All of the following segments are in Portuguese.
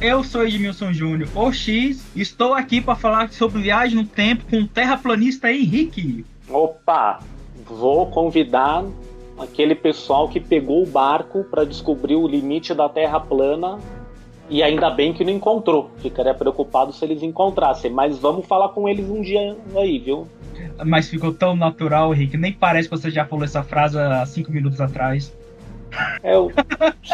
Eu sou Edmilson Júnior, o X, estou aqui para falar sobre viagem no tempo com o terraplanista Henrique. Opa, vou convidar aquele pessoal que pegou o barco para descobrir o limite da Terra plana e ainda bem que não encontrou. Ficaria preocupado se eles encontrassem, mas vamos falar com eles um dia aí, viu? Mas ficou tão natural, Henrique, nem parece que você já falou essa frase há cinco minutos atrás. Eu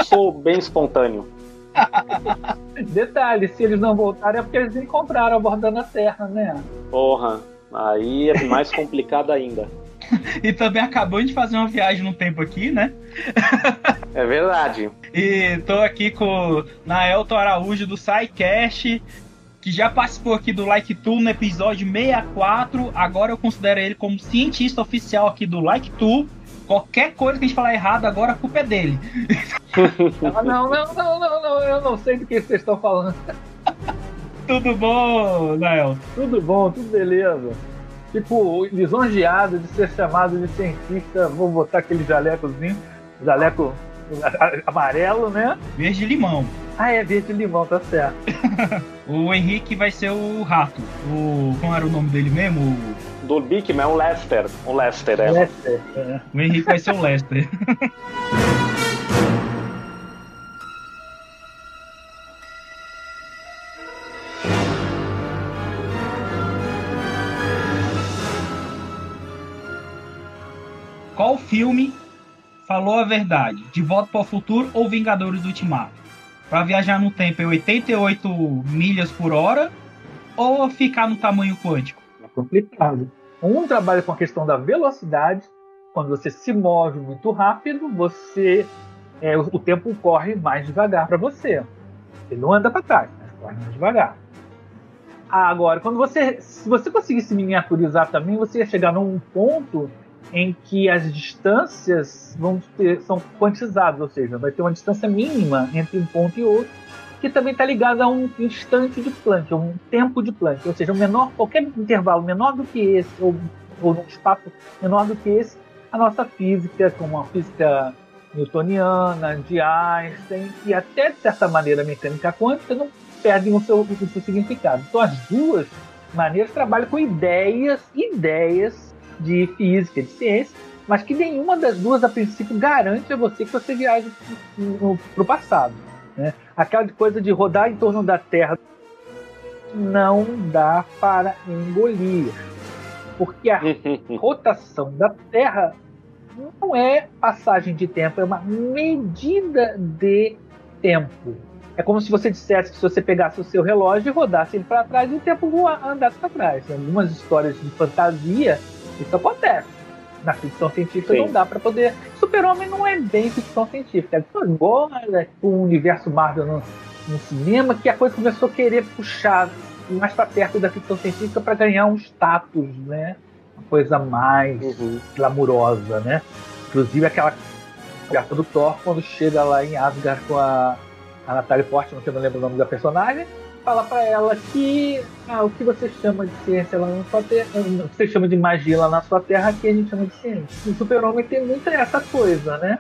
sou bem espontâneo. Detalhe, se eles não voltarem é porque eles encontraram abordando a Terra, né? Porra, aí é mais complicado ainda. e também acabou de fazer uma viagem no tempo aqui, né? é verdade. E tô aqui com Naelton Araújo do SciCast, que já participou aqui do Like Tu no episódio 64. Agora eu considero ele como cientista oficial aqui do Like Tu. Qualquer coisa que a gente falar errado, agora a culpa é dele. não, não, não, não, não, eu não sei do que vocês estão falando. Tudo bom, Nael? Tudo bom, tudo beleza. Tipo, lisonjeado de ser chamado de cientista, vou botar aquele jalecozinho, jaleco amarelo, né? Verde limão. Ah, é verde limão, tá certo. o Henrique vai ser o rato. O. Como era o nome dele mesmo? Do Bigman é o Lester. O Lester, é. Lester, é. O Henrique vai ser o Lester. Qual filme falou a verdade? De Volta para o Futuro ou Vingadores do Ultimato? Para viajar no tempo é 88 milhas por hora ou ficar no tamanho quântico? Complicado. Um trabalha com a questão da velocidade. Quando você se move muito rápido, você é, o, tempo corre mais devagar para você. Ele não anda para trás, mas corre mais devagar. Agora, quando você, se você conseguisse miniaturizar também, você ia chegar num ponto em que as distâncias vão ter, são quantizadas, ou seja, vai ter uma distância mínima entre um ponto e outro, que também está ligada a um instante de Planck, um tempo de Planck, ou seja, um menor, qualquer intervalo menor do que esse, ou, ou um espaço menor do que esse, a nossa física, como a física newtoniana, de Einstein, e até de certa maneira a mecânica quântica, não perdem o seu, o seu significado. Então as duas maneiras trabalham com ideias, ideias de física, de ciência, mas que nenhuma das duas, a princípio, garante a você que você viaje para o passado. Né? Aquela coisa de rodar em torno da Terra não dá para engolir. Porque a rotação da Terra não é passagem de tempo, é uma medida de tempo. É como se você dissesse que se você pegasse o seu relógio e rodasse ele para trás, o tempo andasse para trás. Em algumas histórias de fantasia, isso acontece. Na ficção científica Sim. não dá para poder. Super-Homem não é bem ficção científica. Agora, com o universo Marvel no, no cinema, que a coisa começou a querer puxar mais para perto da ficção científica para ganhar um status, né? Uma coisa mais uhum. glamurosa, né? Inclusive aquela carta do Thor quando chega lá em Asgard com a, a Natalie Portman, que eu não lembro o nome da personagem, fala para ela que ah, o que você chama de ciência lá na sua terra, o que você chama de magia lá na sua terra, aqui a gente chama de ciência. O super-homem tem muito essa coisa, né?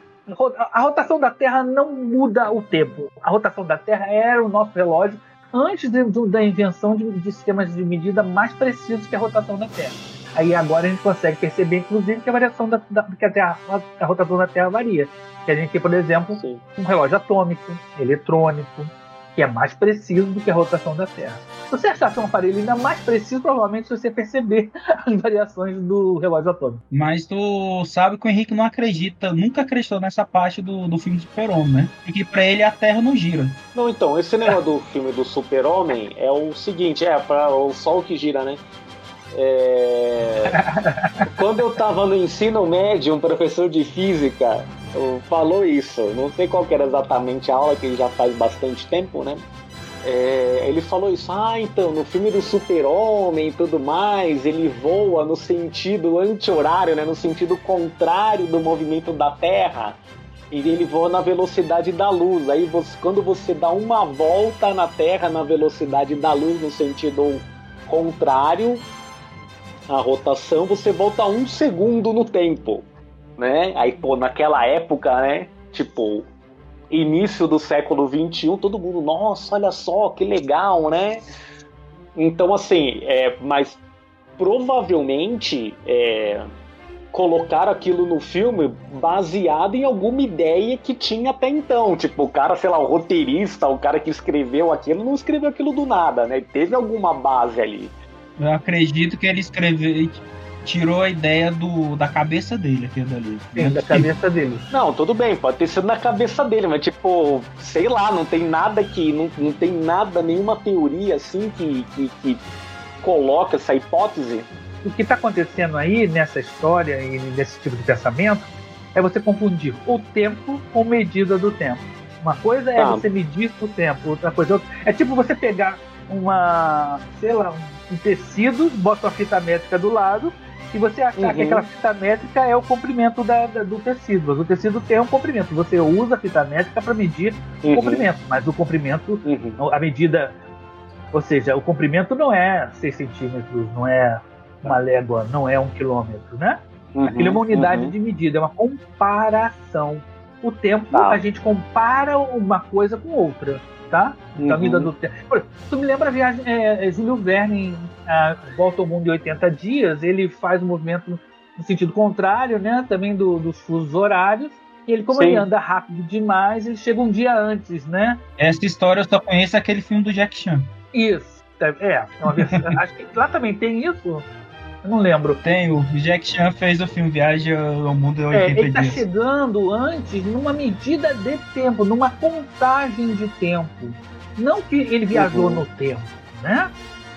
A rotação da Terra não muda o tempo. A rotação da Terra era o nosso relógio antes de, de, da invenção de, de sistemas de medida mais precisos que a rotação da Terra. Aí agora a gente consegue perceber, inclusive, que a variação da, da que a, terra, a, a rotação da Terra varia. Que a gente tem, por exemplo, Sim. um relógio atômico, eletrônico, que é mais preciso do que a rotação da Terra. Se você achasse um aparelho ainda mais preciso, provavelmente você perceber as variações do relógio atômico. Mas tu sabe que o Henrique não acredita, nunca acreditou nessa parte do, do filme Super-Homem, né? E que pra ele a Terra não gira. Não, então, esse negócio do filme do Super-Homem é o seguinte, é para o Sol que gira, né? É... Quando eu tava no ensino médio, um professor de física falou isso. Não sei qual era exatamente a aula, que já faz bastante tempo, né? É, ele falou isso, ah, então, no filme do super-homem e tudo mais, ele voa no sentido anti-horário, né, no sentido contrário do movimento da Terra, e ele voa na velocidade da luz. Aí, você, quando você dá uma volta na Terra na velocidade da luz, no sentido contrário à rotação, você volta um segundo no tempo, né? Aí, pô, naquela época, né, tipo, início do século XXI, todo mundo, nossa, olha só, que legal, né? Então, assim, é, mas provavelmente é, colocar aquilo no filme baseado em alguma ideia que tinha até então. Tipo, o cara, sei lá, o roteirista, o cara que escreveu aquilo, não escreveu aquilo do nada, né? Teve alguma base ali. Eu acredito que ele escreveu, tirou a ideia do, da cabeça dele, aquilo dali. Sim, da cabeça dele. Não, tudo bem, pode ter sido na cabeça dele, mas tipo, sei lá, não tem nada que. Não, não tem nada, nenhuma teoria assim que, que, que coloca essa hipótese. O que está acontecendo aí nessa história e nesse tipo de pensamento é você confundir o tempo com medida do tempo. Uma coisa é tá. você medir o tempo, outra coisa é, é tipo você pegar uma, sei lá, um tecido, bota uma fita métrica do lado e você achar uhum. que aquela fita métrica é o comprimento da, da, do tecido. Mas o tecido tem um comprimento. Você usa a fita métrica para medir uhum. o comprimento, mas o comprimento, uhum. a medida. Ou seja, o comprimento não é 6 centímetros, não é uma légua, não é um quilômetro, né? Uhum. Aquilo é uma unidade uhum. de medida, é uma comparação. O tempo, tá. a gente compara uma coisa com outra tá? Uhum. Da vida do tempo. Tu me lembra a viagem. É, é Júlio Verne a, volta ao mundo em 80 dias, ele faz um movimento no sentido contrário, né? Também do, dos fusos horários. E ele, como Sim. ele anda rápido demais, ele chega um dia antes, né? Essa história eu só conheço aquele filme do Jack Chan. Isso. É, é uma versão, acho que lá também tem isso. Eu não lembro. Tem, o Jack Chan fez o filme Viagem ao Mundo em 80 é, ele tá chegando antes numa medida de tempo, numa contagem de tempo. Não que ele viajou uhum. no tempo, né?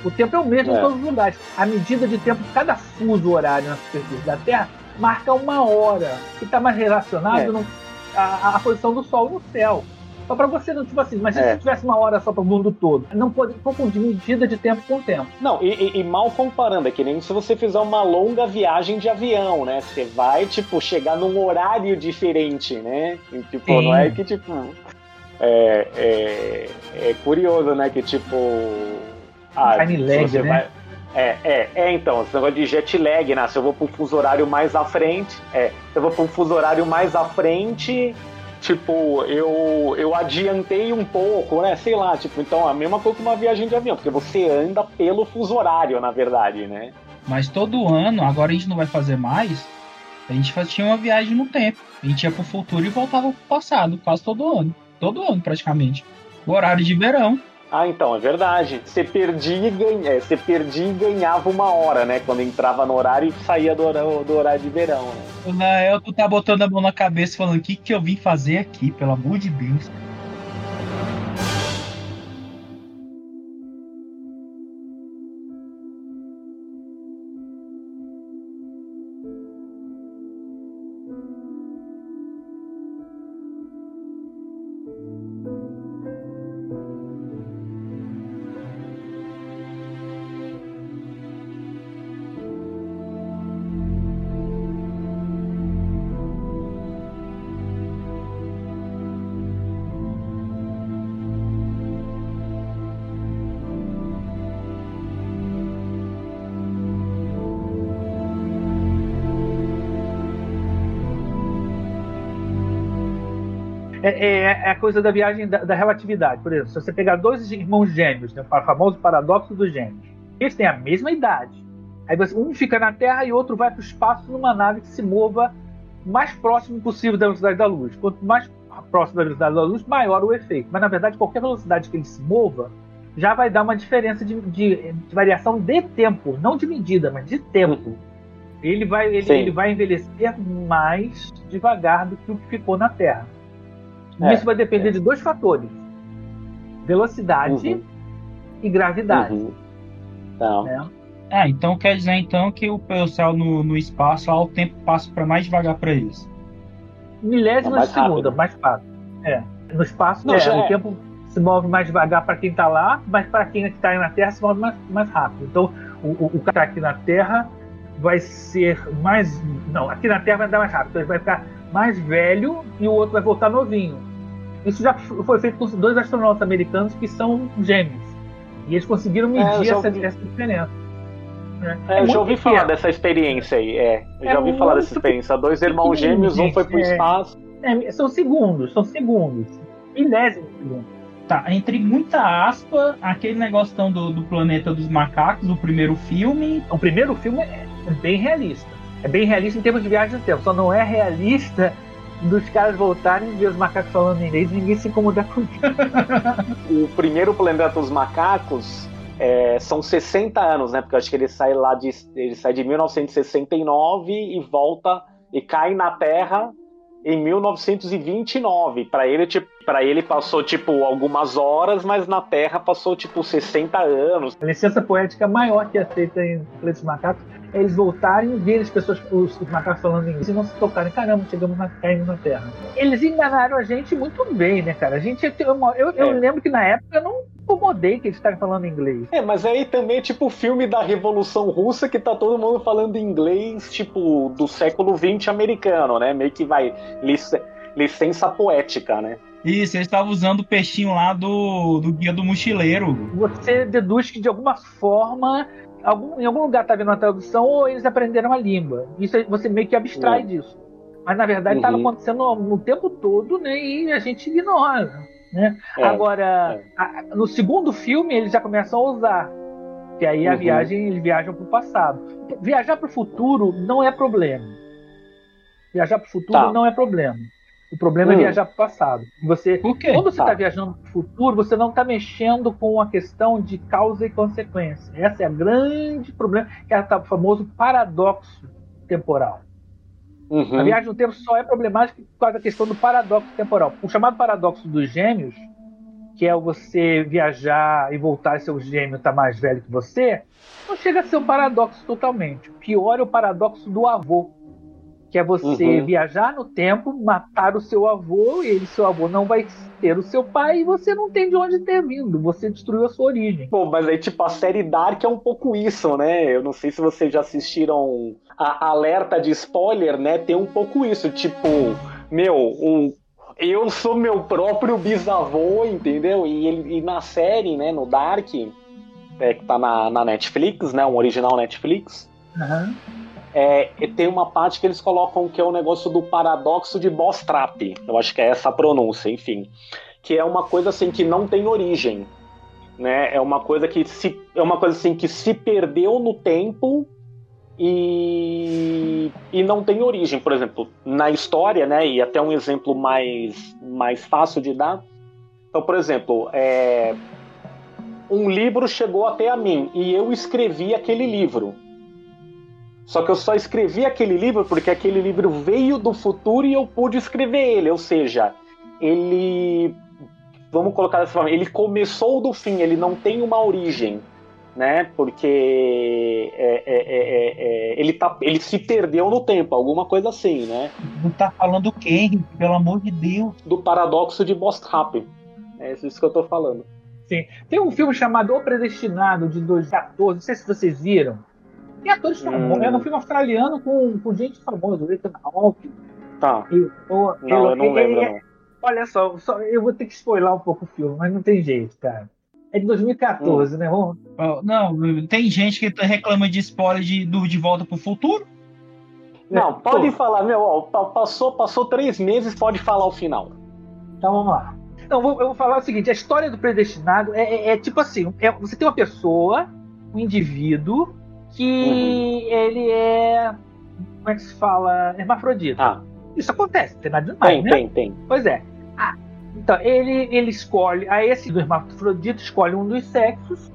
O tempo é o mesmo é. em todos os lugares. A medida de tempo, cada fuso horário na superfície da Terra marca uma hora, que está mais relacionado é. à posição do Sol no céu. Só para você não, tipo assim, mas é. se tivesse uma hora só para o mundo todo, não pode confundir medida de tempo com tempo. Não, e, e, e, mal comparando, é que nem se você fizer uma longa viagem de avião, né? Você vai, tipo, chegar num horário diferente, né? E, tipo, Sim. não é que, tipo. É, é, é curioso, né? Que, tipo. Ah, Time lag, né? Vai, é, é, é, então, esse negócio de jet lag, né? Se eu vou para um fuso horário mais à frente, é, se eu vou para um fuso horário mais à frente, tipo, eu, eu adiantei um pouco, né? Sei lá, tipo, então a mesma coisa que uma viagem de avião, porque você anda pelo fuso horário, na verdade, né? Mas todo ano, agora a gente não vai fazer mais, a gente tinha uma viagem no tempo. A gente ia pro futuro e voltava pro passado, quase todo ano. Todo ano, praticamente. O horário de verão. Ah, então, é verdade. Você perdia e, ganha, é, você perdia e ganhava uma hora, né? Quando entrava no horário e saía do, horário, do horário de verão, né? O Nael, tu tá botando a mão na cabeça falando o que, que eu vim fazer aqui, pelo amor de Deus. É, é, é, a coisa da viagem da, da, relatividade. Por exemplo, se você pegar dois irmãos gêmeos, né, o famoso paradoxo dos gêmeos, eles têm a mesma idade. Aí você, um fica na Terra e o outro vai para o espaço numa nave que se mova mais próximo possível da velocidade da luz. Quanto mais próximo da velocidade da luz, maior o efeito. Mas na verdade, qualquer velocidade que ele se mova, já vai dar uma diferença de, de, de variação de tempo, não de medida, mas de tempo. Ele vai, ele, ele, vai envelhecer mais devagar do que o que ficou na Terra. É, Isso vai depender é. de dois fatores: velocidade uhum. e gravidade. Uhum. Então. Né? É, então quer dizer então que o pessoal no, no espaço lá, o tempo passa para mais devagar para eles. Milésima é de segunda, mais fácil. É. No espaço, Não, é, o é. tempo se move mais devagar para quem está lá, mas para quem está na Terra se move mais, mais rápido. Então, o, o, o cara aqui na Terra vai ser mais. Não, aqui na Terra vai andar mais rápido. Então, ele vai ficar mais velho e o outro vai voltar novinho. Isso já foi feito com dois astronautas americanos que são gêmeos. E eles conseguiram é, medir é, essa, essa, diferença. É, é eu já ouvi pequeno. falar dessa experiência aí. É, eu já é ouvi falar dessa experiência. Dois irmãos gêmeos, um foi para o espaço. são segundos, são segundos. Milésimos segundos. Tá, entre muita aspa, aquele negócio do, do planeta dos macacos, o primeiro filme. O primeiro filme é bem realista. É bem realista em termos de viagem no tempo. Só não é realista dos caras voltarem e ver os macacos falando inglês ninguém se incomodar com isso. o primeiro planeta dos macacos é, são 60 anos, né? Porque eu acho que ele sai lá de. Ele sai de 1969 e volta e cai na Terra em 1929. Para ele, tipo, para ele passou tipo algumas horas, mas na Terra passou tipo 60 anos. A licença poética maior que é aceita em Planetas Macacos é eles voltarem e verem as pessoas, os, os, macacos falando inglês e não se tocarem. Caramba, chegamos na, caindo na Terra. Eles enganaram a gente muito bem, né, cara? A gente, eu, eu, eu é. lembro que na época eu não incomodei que eles estavam falando inglês. É, mas aí também é tipo o filme da Revolução Russa que tá todo mundo falando inglês, tipo, do século XX americano, né? Meio que vai lic licença poética, né? Isso, eles estavam usando o peixinho lá do, do Guia do Mochileiro. Você deduz que de alguma forma, algum, em algum lugar tá vendo uma tradução ou eles aprenderam a língua. Isso você meio que abstrai uhum. disso. Mas na verdade estava uhum. acontecendo no tempo todo, né? E a gente ignora. Né? É, Agora, é. A, no segundo filme, eles já começam a usar. Que aí a uhum. viagem, eles viajam para o passado. Viajar para o futuro não é problema. Viajar para o futuro tá. não é problema. O problema é hum. é viajar para o passado. Você, quando você está tá viajando para o futuro, você não está mexendo com a questão de causa e consequência. Esse é o grande problema, que é o famoso paradoxo temporal. Uhum. A viagem no tempo só é problemática por causa da questão do paradoxo temporal. O chamado paradoxo dos gêmeos, que é você viajar e voltar e seu gêmeo estar tá mais velho que você, não chega a ser um paradoxo totalmente. O pior é o paradoxo do avô, que é você uhum. viajar no tempo, matar o seu avô, e ele, seu avô não vai ter o seu pai, e você não tem de onde ter vindo, você destruiu a sua origem. Bom, mas aí, tipo, a série Dark é um pouco isso, né? Eu não sei se vocês já assistiram a alerta de spoiler, né? Tem um pouco isso, tipo, meu, um, eu sou meu próprio bisavô, entendeu? E, ele, e na série, né, no Dark, é, que tá na, na Netflix, né? Um original Netflix. Uhum. É, tem uma parte que eles colocam que é o negócio do paradoxo de Bostrap. Eu acho que é essa a pronúncia, enfim. Que é uma coisa assim que não tem origem. Né? É uma coisa que se, é uma coisa assim que se perdeu no tempo e, e não tem origem. Por exemplo, na história, né, e até um exemplo mais, mais fácil de dar. Então, por exemplo, é, um livro chegou até a mim e eu escrevi aquele livro. Só que eu só escrevi aquele livro porque aquele livro veio do futuro e eu pude escrever ele. Ou seja, ele. Vamos colocar dessa forma, ele começou do fim, ele não tem uma origem né? Porque é, é, é, é, ele, tá, ele se perdeu no tempo, alguma coisa assim, né? Não tá falando Henrique? Pelo amor de Deus. Do paradoxo de Bostrap. É isso que eu tô falando. Sim. Tem um filme chamado O Predestinado, de 2014, não sei se vocês viram. Tem atores famosos. Hum. É um filme australiano com, com gente famosa, o Ethan Hawke. Tá. E, o, não, eu, eu não lembro, não. Olha só, só, eu vou ter que spoiler um pouco o filme, mas não tem jeito, cara. É de 2014, hum. né, Ron? Não, tem gente que reclama de spoiler de, do De Volta pro Futuro. Não, é, pode Pô. falar, meu, ó, passou, passou três meses, pode falar o final. Então vamos lá. Então, eu vou, eu vou falar o seguinte: a história do predestinado é, é, é tipo assim: é, você tem uma pessoa, um indivíduo, que uhum. ele é. Como é que se fala? Hermafrodita. Ah. Isso acontece, tem nada demais, tem, né? Tem, tem. Pois é. Ah, Então, ele, ele escolhe, a esse do hermafrodita escolhe um dos sexos,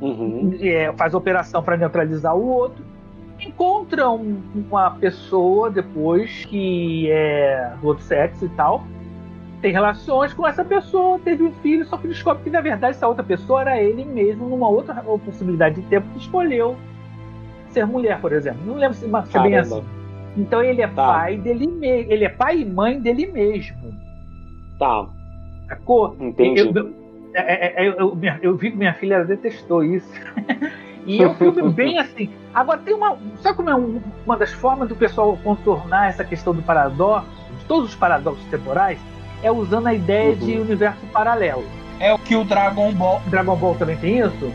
Uhum. é, faz operação para neutralizar o outro, encontra um- uma pessoa depois que é do outro sexo e tal, tem relações com essa pessoa, teve um filho, só que descobre que na verdade essa outra pessoa era ele mesmo, numa outra possibilidade de tempo que escolheu ser mulher, por exemplo. Não lembro se, é bem assim. Então ele é Tá. pai dele mesmo, ele é pai e mãe dele mesmo. Tá, Sacou? entendi. Eu, eu, é, é, é, eu, minha- eu vi que minha filha detestou isso. e é um filme bem assim. Agora tem uma. Sabe como é um- uma das formas do pessoal contornar essa questão do paradoxo, de todos os paradoxos temporais, é usando a ideia de Uhum. universo paralelo. É o que o Dragon Ball. Dragon Ball também tem isso?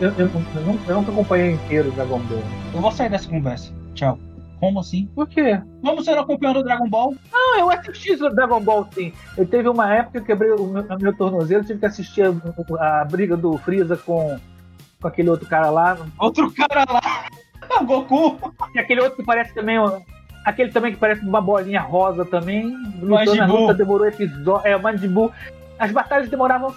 Eu, eu, eu, não, eu nunca acompanhei inteiro o Dragon Ball. Eu vou sair dessa conversa. Tchau. Como assim? Por quê? Como você não acompanhando o Dragon Ball? Não, eu assisti o Dragon Ball sim. Eu teve uma época que eu quebrei o meu, o meu tornozelo, tive que assistir a, a briga do Freeza com, com aquele outro cara lá. Outro cara lá. O Goku. E aquele outro que parece também. ó, Aquele também que parece uma bolinha rosa também. Lutou na luta, demorou episódio. É, Buu. As batalhas demoravam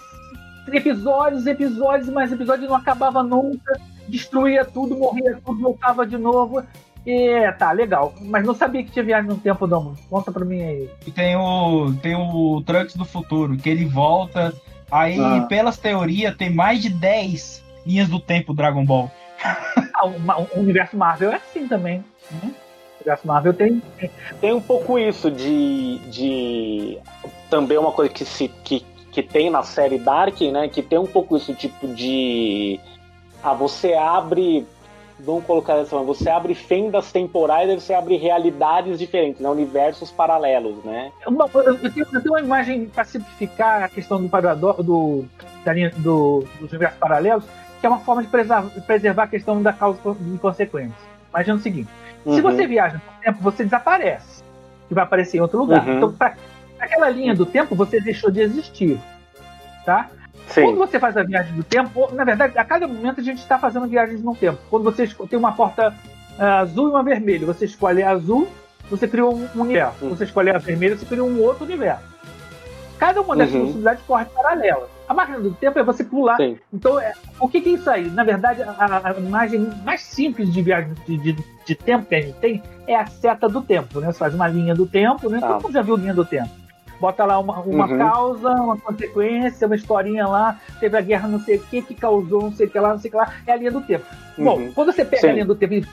episódios, episódios, mas episódio não acabava nunca. Destruía tudo, morria tudo, voltava de novo. E tá, legal. Mas não sabia que tinha viagem no tempo, não. Conta pra mim aí. E tem o, tem o Trunks do futuro, que ele volta. Aí, Ah. pelas teorias, tem mais de 10 linhas do tempo Dragon Ball. Ah, o, o universo Marvel é assim também. né? Universo Marvel tem. Tem um pouco isso de. de também uma coisa que, se, que, que tem na série Dark, né? Que tem um pouco isso, tipo de. Ah, você abre. Vamos colocar dessa forma, você abre fendas temporais e você abre realidades diferentes, né? Universos paralelos, né? Uma- eu, tenho, eu tenho uma imagem para simplificar a questão do paradoxo do, da linha, do, dos universos paralelos, que é uma forma de preservar, preservar a questão da causa e consequência. Imagina o seguinte: se Uhum. você viaja no tempo, você desaparece e vai aparecer em outro lugar. Uhum. Então, para aquela linha do tempo, você deixou de existir. Tá? Quando Sim. você faz a viagem do tempo, na verdade, a cada momento a gente está fazendo viagens no tempo. Quando você tem uma porta ah, azul e uma vermelha, você escolhe a azul, você criou um universo. Uhum. Você escolhe a vermelha, você criou um outro universo. Cada uma dessas Uhum. possibilidades corre paralela. A máquina do tempo é você pular. Sim. Então, é, o que, que é isso aí? Na verdade, a, a- imagem mais simples de viagem de, de- de tempo que a gente tem é a seta do tempo. Né? Você faz uma linha do tempo, né? Tá. Todo mundo já viu linha do tempo. Bota lá uma, uma Uhum. causa, uma consequência, uma historinha lá, teve a guerra não sei o que, que causou não sei o que lá, não sei o que lá, é a linha do tempo. Bom, Uhum. quando você pega Sim. a linha do tempo e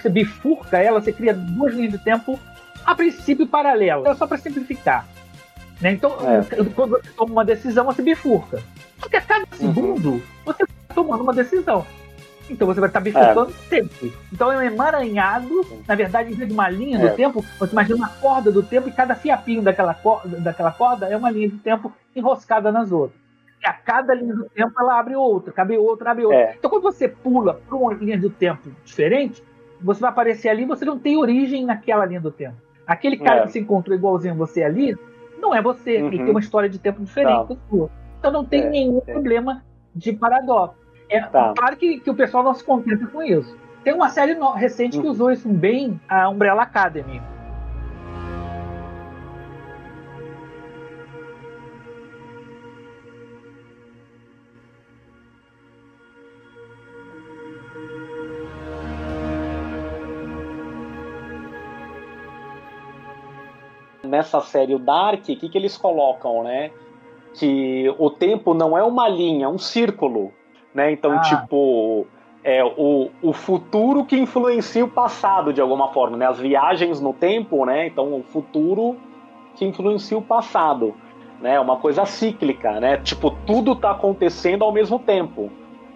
você bifurca ela, você cria duas linhas de tempo, a princípio paralelas. É só para simplificar. Né? Então, É. quando você toma uma decisão, você bifurca. Só que a Uhum. cada segundo, você está tomando uma decisão. Então você vai estar É. bifurcando sempre. Então é um emaranhado, na verdade, em vez de uma linha É. do tempo, você imagina uma corda do tempo e cada fiapinho daquela corda, daquela corda é uma linha de tempo enroscada nas outras. E a cada linha do tempo ela abre outra, cabe outra, abre outra. É. Então quando você pula para uma linha do tempo diferente, você vai aparecer ali, você não tem origem naquela linha do tempo. Aquele cara É. que se encontrou igualzinho a você ali, não é você, ele Uhum. tem uma história de tempo diferente Tá. da sua. Então não tem É, nenhum é. problema de paradoxo. É Tá. claro que, que o pessoal não se contenta com isso. Tem uma série recente que Uhum. usou isso bem, a Umbrella Academy. Nessa série o Dark, o que, que eles colocam, né? Que o tempo não é uma linha, é um círculo, né? Então, Ah. tipo, é o, o futuro que influencia o passado de alguma forma, né? As viagens no tempo, né? Então, o futuro que influencia o passado, né? É Uma coisa cíclica, né? Tipo, tudo tá acontecendo ao mesmo tempo,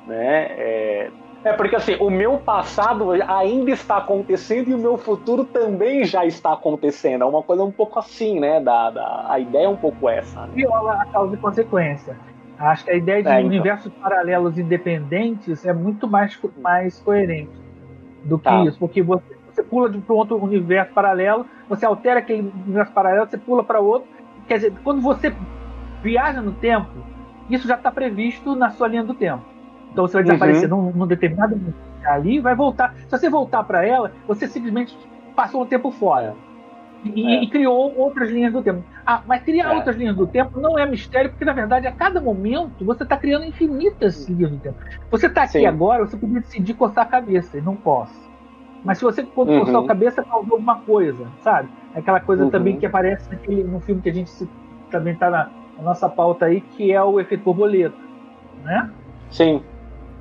né? É, é porque assim, o meu passado ainda está acontecendo e o meu futuro também já está acontecendo. É uma coisa um pouco assim, né? Da, da, a ideia é um pouco essa. Né? Viola a causa e consequência. Acho que a ideia de É, então. universos paralelos independentes é muito mais, mais coerente do que Tá. isso, porque você, você pula de um outro universo paralelo, você altera aquele universo paralelo, você pula para outro. Quer dizer, quando você viaja no tempo, isso já está previsto na sua linha do tempo. Então você vai Uhum. desaparecer num, num determinado momento ali vai voltar. Se você voltar para ela, você simplesmente passou um tempo fora. E, É. e criou outras linhas do tempo. Ah, mas criar É. outras linhas do tempo não é mistério, porque na verdade a cada momento você está criando infinitas linhas do tempo. Você está aqui Sim. agora, você podia decidir coçar a cabeça, e não posso. Mas se você quando Uhum. coçar a cabeça, causou alguma coisa, sabe? Aquela coisa Uhum. também que aparece naquele, no filme que a gente se- também está na, na nossa pauta aí, que é o efeito borboleta. Né? Sim.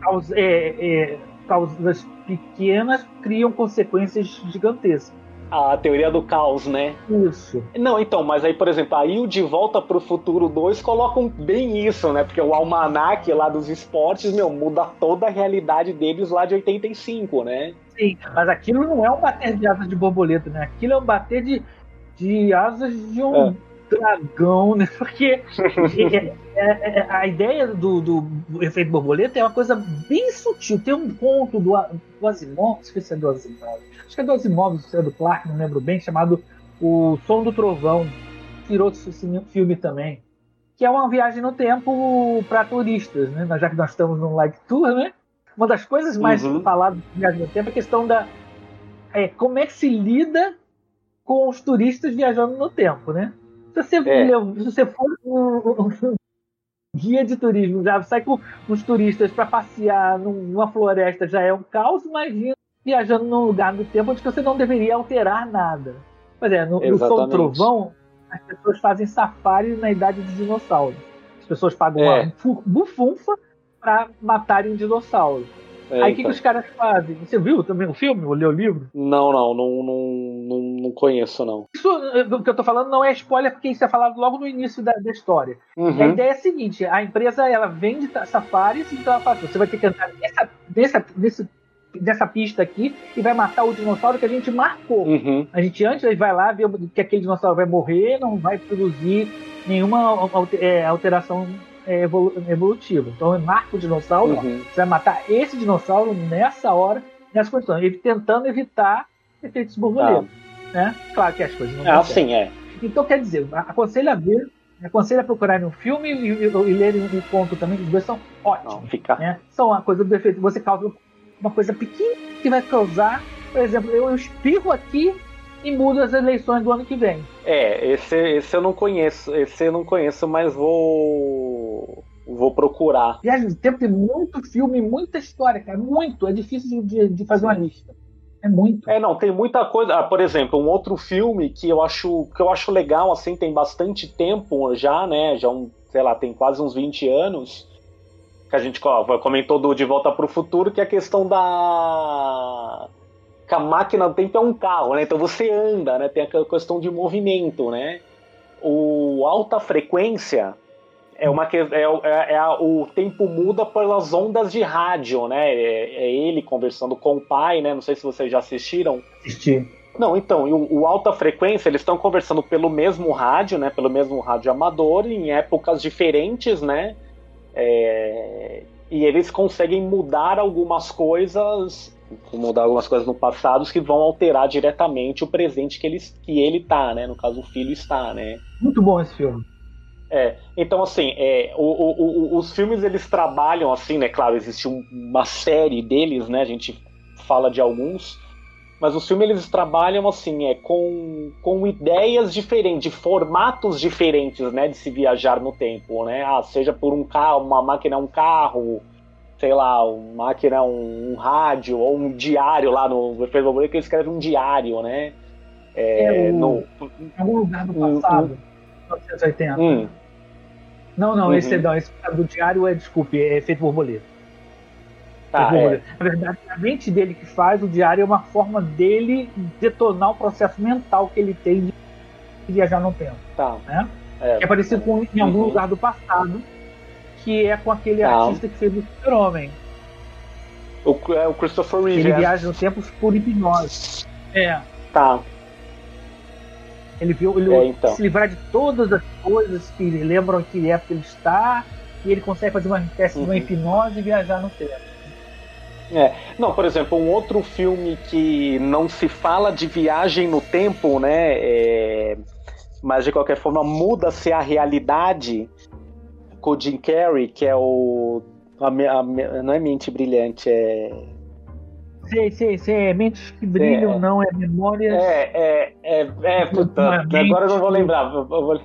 Caus- é, é, causas pequenas criam consequências gigantescas. A teoria do caos, né? Isso. Não, então, mas aí, por exemplo, aí o De Volta pro Futuro 2 colocam bem isso, né? Porque o almanac lá dos esportes, meu, muda toda a realidade deles lá de 85, né? Sim, mas aquilo não é um bater de asas de borboleta, né? Aquilo é um bater de, de asas de um É. dragão, né? Porque é- é- é- a ideia do, do efeito borboleta é uma coisa bem sutil. Tem um conto do, do Asimov, se é do Asimov, acho que é do Asimov, se é do Clark, não lembro bem, chamado O Som do Trovão. Virou esse filme também. Que é uma viagem no tempo para turistas, né? Já que nós estamos num light tour, né? Uma das coisas mais Uhum. faladas de viagem no tempo é a questão da é, como é que se lida com os turistas viajando no tempo, né? Se você, É. lev- se você for um, um guia de turismo, já sai com os turistas para passear num- numa floresta, já é um caos, imagina viajando num lugar do tempo onde você não deveria alterar nada. Pois é, no, no Exatamente. Trovão, as pessoas fazem safari na idade dos dinossauros. As pessoas pagam É. uma fu- bufunfa para matarem um dinossauro. É, Aí o que, que então. os caras fazem? Você viu também o filme? Ou leu o livro? Não, não, não, não, não, conheço, não. Isso eh, do que eu tô falando não é spoiler, porque isso é falado logo no início da, da história. E a Uhum. ideia é a seguinte: a empresa ela vende safaris, então ela fala, assim, você vai ter que entrar nessa, nessa, nesse- nessa pista aqui e vai matar o dinossauro que a gente marcou. Uhum. A gente antes vai lá ver que aquele dinossauro vai morrer, não vai produzir nenhuma eh, alteração eh, evolu- evolutiva. Então marca o dinossauro, Uhum. você vai matar esse dinossauro nessa hora, nessa condição, ele tentando evitar efeitos borboleta. Né? Claro que as coisas não Ah, sim, é. Então, quer dizer, aconselho a ver, aconselho a procurar um filme e, e, e ler um conto também, que os dois são Não, ótimos. fica. Né? São a coisa do efeito. Você causa uma coisa pequena que vai causar, por exemplo, eu, eu espirro aqui e mudo as eleições do ano que vem. É, esse, esse eu não conheço, esse eu não conheço, mas vou vou procurar. Viagem do Tempo tem muito filme, muita história, cara. Muito. É difícil de, de fazer uma lista. É muito. É, não, tem muita coisa. Ah, por exemplo, um outro filme que eu acho que eu acho legal, assim, tem bastante tempo já, né? Já um, sei lá, tem quase uns 20 anos. Que a gente ó, comentou do De Volta para o Futuro, que é a questão da. Que a máquina do tempo é um carro, né? Então você anda, né? Tem aquela questão de movimento, né? O alta frequência é uma que é, é- é o tempo muda pelas ondas de rádio, né? É, é ele conversando com o pai, né? Não sei se vocês já assistiram. Assistir. Não, então, e o, o alta frequência, eles estão conversando pelo mesmo rádio, né? Pelo mesmo rádio amador, em épocas diferentes, né? É, e eles conseguem mudar algumas coisas, mudar algumas coisas no passado que vão alterar diretamente o presente que, eles, que ele tá, né? No caso, o filho está, né? Muito bom esse filme. É, então assim, é, o- o- o- os filmes eles trabalham assim, né? Claro, existe um- uma série deles, né? A gente fala de alguns, mas os filmes eles trabalham assim, é com, com ideias diferentes, de formatos diferentes, né? De se viajar no tempo, né? Ah, seja por um carro, uma máquina, um carro, sei lá, uma máquina, um, um rádio ou um diário lá no Efeito Borboleta que ele escreve um diário, né? É, É o- no, Em algum lugar do passado. 1980. hum, Não, não, Uhum. esse não, esse do diário é, desculpe, é efeito borboleta. tá, é. Na verdade, a mente dele que faz o diário é uma forma dele detonar o processo mental que ele tem de viajar no tempo. Tá. Né? É. Que é parecido com em algum Uhum. lugar do passado, que é com aquele artista que fez o Super-Homem. O, é o Christopher Reeve. Ele é. viaja no tempo por hipnose. É. Tá. Ele viu ele É, então. se livrar de todas as coisas que lembram que época ele está, e ele consegue fazer uma espécie de uma Uhum. hipnose e viajar no tempo. Não, por exemplo, um outro filme que não se fala de viagem no tempo, né? é, Mas de qualquer forma muda-se a realidade com o Jim Carrey, que é o. a a não é mente brilhante, é. sei, sei, sei. É mentes que brilham, É. não, é memórias. É, é, é, é, puta, agora eu não vou lembrar. eu vou-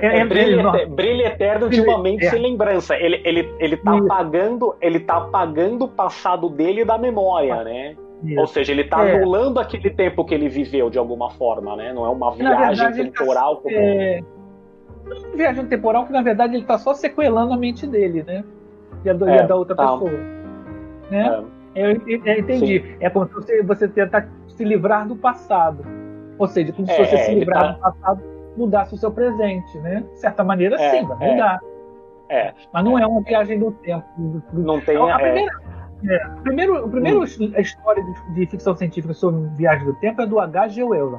É, brilho, não, ete- brilho eterno de uma mente É. sem lembrança. Ele, ele, ele tá Isso. apagando, ele tá apagando o passado dele da memória, né? isso. Ou seja, ele tá É. anulando aquele tempo que ele viveu de alguma forma, né? Não é uma viagem verdade, tá- temporal como É, uma viagem temporal que na verdade ele tá só sequelando a mente dele, né? E a, do- e É, a da outra tá. pessoa. Né? É. Eu, eu- eu entendi. É como se você, tentar se livrar do passado. Ou seja, como se É, você é, se livrar tá- do passado mudasse o seu presente, né? De certa maneira, É, sim, vai é. mudar. É. Mas não é uma viagem no tempo. Não tem. A é, primeira, é, o primeiro, o primeiro a história de, de ficção científica sobre viagem do tempo é do H.G. Wells,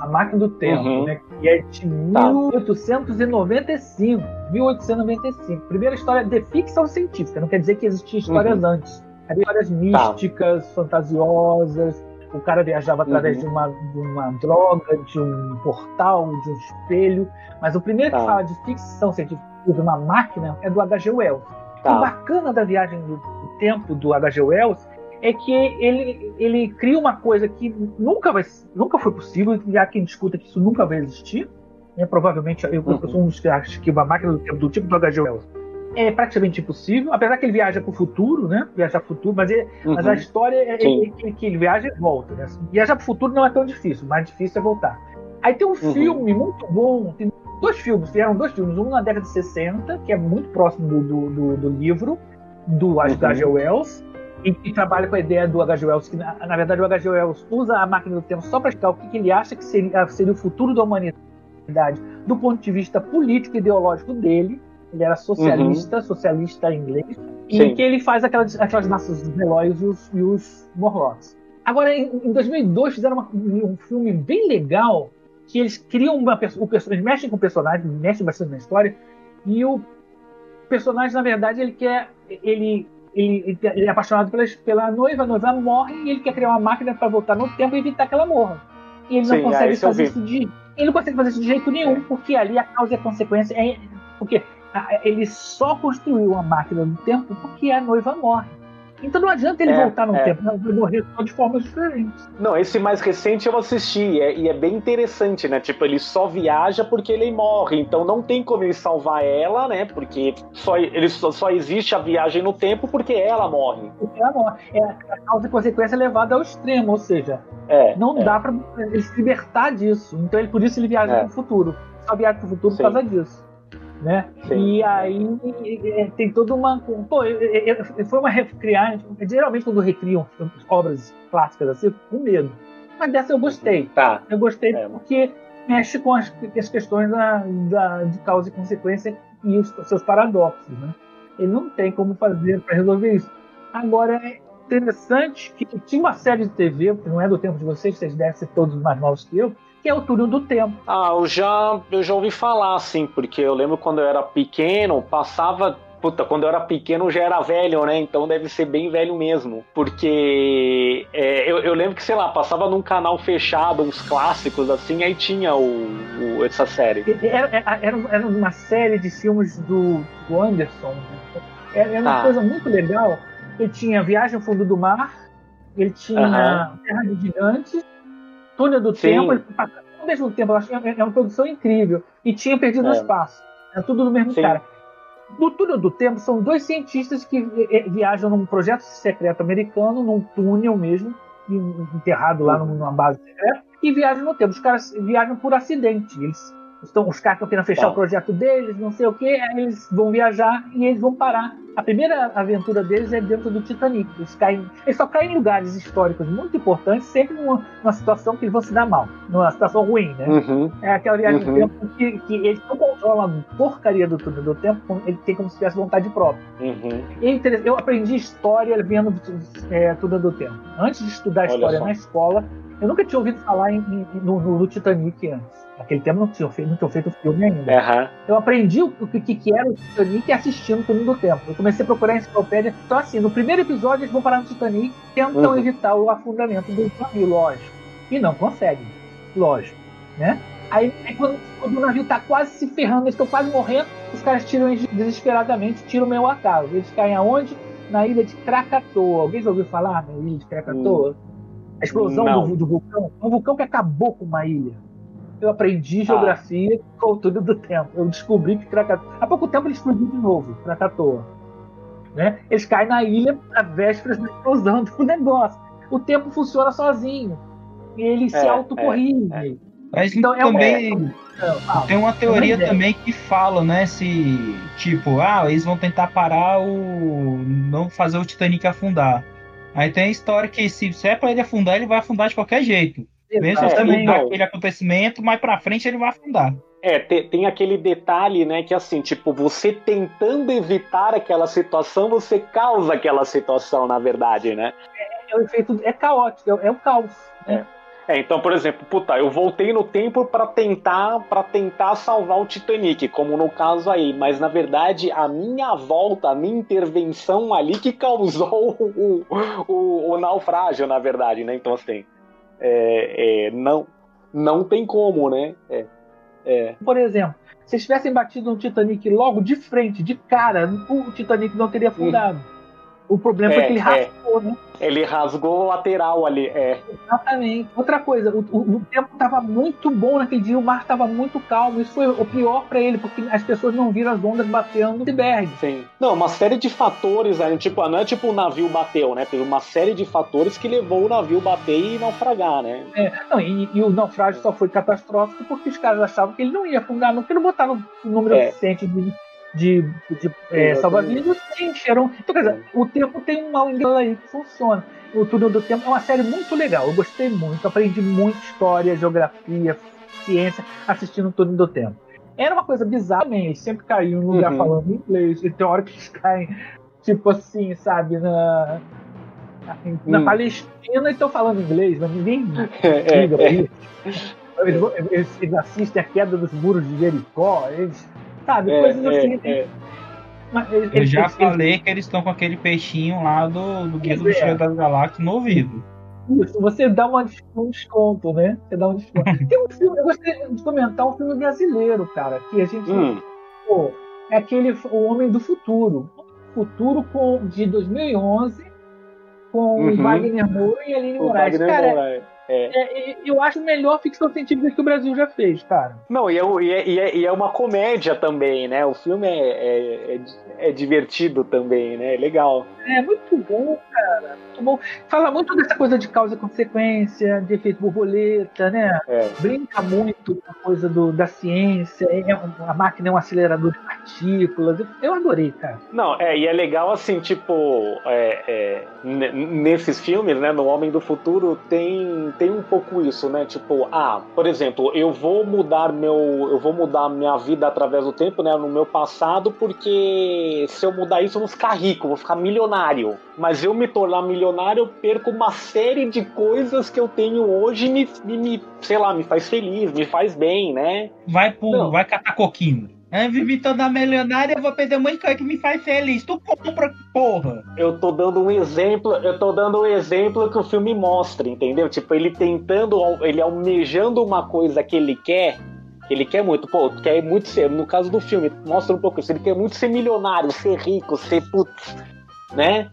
A Máquina do Tempo, Uhum. né, que é de Tá. 1895. 1895. Primeira história de ficção científica, não quer dizer que existiam histórias Uhum. antes. Havia histórias místicas, fantasiosas. O cara viajava através Uhum. de, uma, de uma droga, de um portal, de um espelho. Mas o primeiro que Tá. fala de ficção científica de uma máquina é do H.G. Wells. O tá. bacana da viagem do do tempo do H.G. Wells é que ele, ele cria uma coisa que nunca, vai, nunca foi possível, e há quem discuta que isso nunca vai existir. Né? Provavelmente, eu, eu Uhum. sou um dos que acha que uma máquina do tempo do tipo do H.G. Wells é praticamente impossível, apesar que ele viaja para o futuro, né? Viajar para o futuro, mas, ele- mas Uhum. a história é, Sim. é que, que ele viaja e volta. Né? Viajar para o futuro não é tão difícil, mais difícil é voltar. Aí tem um Uhum. filme muito bom, tem dois filmes, vieram dois filmes, um na década de 60, que é muito próximo do, do, do- do livro, do Uhum. H.G. Wells, e que trabalha com a ideia do H.G. Wells, que na, na verdade o H.G. Wells usa a máquina do tempo só para explicar o que, que ele acha que seria, seria o futuro da humanidade do ponto de vista político e ideológico dele. Ele era socialista, socialista inglês, e Sim. que ele faz aquelas, aquelas massas dos e os, e os Morlocks. Agora, em, em 2002, fizeram uma- um filme bem legal que eles criam uma pessoa, eles mexem com o personagem, mexem bastante na história, e o personagem, na verdade, ele quer. Ele, ele, ele é apaixonado pela, pela noiva, a noiva morre e ele quer criar uma máquina para voltar no tempo e evitar que ela morra. E ele não Sim, consegue é, fazer isso de. Ele não consegue fazer isso de jeito nenhum, porque ali a causa e a consequência é. Porque ele só construiu a máquina do tempo porque a noiva morre. Então não adianta ele É, voltar no é. tempo, ele vai morrer só de formas diferentes. Não, esse mais recente eu assisti e é, e é bem interessante, né? Tipo, ele só viaja porque ele morre, então não tem como ele salvar ela, né? Porque só, ele só, só existe a viagem no tempo porque ela morre. Porque ela morre. É a causa e consequência levada ao extremo, ou seja, É. não é. dá pra ele se libertar disso. Então ele por isso ele viaja É. para o futuro. Só viaja para o futuro Sim. por causa disso. Né? Sim. E aí é, tem toda uma. Pô, foi uma recriar. Geralmente, quando recriam obras clássicas assim, com medo. Mas dessa eu gostei. Tá. Eu gostei É. porque mexe com as, as questões da, da- de causa e consequência e os seus paradoxos. Né? Ele não tem como fazer para resolver isso. Agora, é interessante que tinha uma série de TV, que não é do tempo de vocês, vocês devem ser todos mais novos que eu, que é o Túnel do Tempo. Ah, eu já, eu já ouvi falar, assim, porque eu lembro quando eu era pequeno, passava. Puta, quando eu era pequeno já era velho, né? Então deve ser bem velho mesmo. Porque é, eu, eu lembro que, sei lá, passava num canal fechado, uns clássicos assim, aí tinha o, o- essa série. Era, era, era- uma série de filmes do, do Anderson. né? Era, era uma Tá. coisa muito legal. Ele tinha Viagem ao Fundo do Mar, ele tinha. Terra de Gigantes, Túnel do Sim. Tempo, ele ao mesmo tempo. Eu acho que é é uma produção incrível. E tinha Perdido no É. Espaço. Era tudo do mesmo Sim. cara. No Túnel do Tempo, são dois cientistas que eh, eh, viajam num projeto secreto americano, num túnel mesmo, enterrado lá Uhum. numa base secreta, e viajam no tempo. Os caras viajam por acidente. Eles estão, os caras estão querendo fechar Tá. o projeto deles, não sei o que, aí eles vão viajar e eles vão parar. A primeira aventura deles é dentro do Titanic. Eles, caem, eles só caem em lugares históricos muito importantes, sempre numa, numa situação que eles vão se dar mal, numa situação ruim, né? Uhum. É aquela viagem Uhum. do tempo que, que eles não controlam a porcaria do túnel do tempo, ele tem como se tivesse vontade própria. Uhum. É Eu aprendi história vendo é, Túnel do Tempo. Antes de estudar Olha história só. na escola, eu nunca tinha ouvido falar em, em- no, no- no Titanic antes. Naquele tempo não tinha feito, não tinha feito filme ainda. Aham. Eu aprendi o que, que, que era o Titanic assistindo o do Tempo. Eu comecei a procurar enciclopédia. Então, assim, no primeiro episódio eles vão parar no Titanic, tentam Uhum. evitar o afundamento do navio, lógico. E não conseguem, lógico, né? Aí, aí quando, quando o navio tá quase se ferrando, eles estão quase morrendo, os caras tiram eles desesperadamente, tiram o meu acaso. Eles caem aonde? na ilha de Krakatoa. Alguém já ouviu falar na ilha de Krakatoa? A explosão do, do vulcão. Um vulcão que acabou com uma ilha. Eu aprendi geografia com o túnel do tempo. Eu descobri que Krakatoa. Há pouco tempo ele explodiu de novo, Krakatoa. Né? Eles caem na ilha à vésperas da explosão do negócio. O tempo funciona sozinho. E ele se É, autocorrige. Mas Então, é um- também Não, fala. tem uma teoria ideia. também que fala, né? Se, tipo, ah, eles vão tentar parar o. não fazer o Titanic afundar. Aí tem a história que se, se é pra ele afundar, ele vai afundar de qualquer jeito. Mesmo se você Exatamente. mudar aquele acontecimento, mais pra frente ele vai afundar. É, te- tem, aquele detalhe, né, que assim, tipo, você tentando evitar aquela situação, você causa aquela situação, na verdade, né? É o efeito. É caótico, é, é o caos. né? É, então, por exemplo, puta, eu voltei no tempo pra tentar para tentar salvar o Titanic, como no caso aí, mas na verdade a minha volta, a minha intervenção ali que causou o, o, o naufrágio, na verdade, né? Então assim, é, é, não não tem como, né? É, é, Por exemplo, se tivessem batido no Titanic logo de frente, de cara, o Titanic não teria afundado. O problema foi É, que ele é. raspou, né? ele rasgou o lateral ali, é. Exatamente. Outra coisa, o, o- o tempo estava muito bom naquele dia, o mar estava muito calmo. Isso foi o pior para ele, porque as pessoas não viram as ondas batendo no iceberg. Sim. Não, uma série de fatores, né? Tipo, não é tipo o navio bateu, né? Teve uma série de fatores que levou o navio bater e naufragar, né? Não, e, e o naufrágio só foi catastrófico porque os caras achavam que ele não ia afundar, não, porque não botaram o número É. suficiente de, de, de é, salva-vidas encheram. Então, quer dizer, o tempo tem um mal engano aí que funciona. O Túnel do Tempo é uma série muito legal, eu gostei muito, aprendi muito história, geografia, ciência assistindo o Túnel do Tempo. Era uma coisa bizarra também, eles sempre caíam em um lugar Uhum. falando inglês, e tem hora que eles caem, tipo assim, sabe, na. Na Hum. Palestina e estão falando inglês, mas ninguém É, liga pra é, isso. Vão- eles- eles assistem a queda dos muros de Jericó, eles, sabe, é, coisas assim. é, é. mas eles- Eu já eles- falei que eles estão com aquele peixinho lá do, do Guia do é. Mochileiro das Galáxias no ouvido. Isso, você dá uma, um desconto, né? Você dá um desconto. Tem um filme, eu gostaria de comentar um filme brasileiro, cara, que a gente. Hum, pô, é aquele O Homem do Futuro. Futuro com, de 2011, com Uhum. o Wagner Moura e a Aline o Moraes. Wagner Cara, Moraes. É. é- eu acho a melhor ficção científica que o Brasil já fez, cara. Não, e é, o- e, é, e é- é uma comédia também, né? O filme é, é, é- divertido também, né? É legal. É muito bom, cara. Muito bom. Fala muito dessa coisa de causa e consequência, de efeito borboleta, né? Brinca muito com a coisa do, da ciência. A máquina é um acelerador de partículas. Eu- adorei, cara. Não, é, e é legal assim, tipo, nesses filmes, né, no Homem do Futuro, tem, tem um pouco isso, né? Tipo, ah, por exemplo, eu vou mudar meu. Eu vou mudar minha vida através do tempo, né? No meu passado, porque se eu mudar isso, eu vou ficar rico, vou ficar milionário. Mas eu me tornar milionário, eu perco uma série de coisas que eu tenho hoje e me, me, me, sei lá, me faz feliz, me faz bem, né? Vai pro, Não. vai catar coquinho. É, vivi toda milionária, eu vou perder um monte de coisa que me faz feliz. Tu compra, porra. eu tô dando um exemplo, eu tô dando um exemplo que o filme mostra, entendeu? Tipo, ele tentando, ele almejando uma coisa que ele quer, que ele quer muito, pô, quer muito ser, no caso do filme, mostra um pouco isso, ele quer muito ser milionário, ser rico, ser putz, né?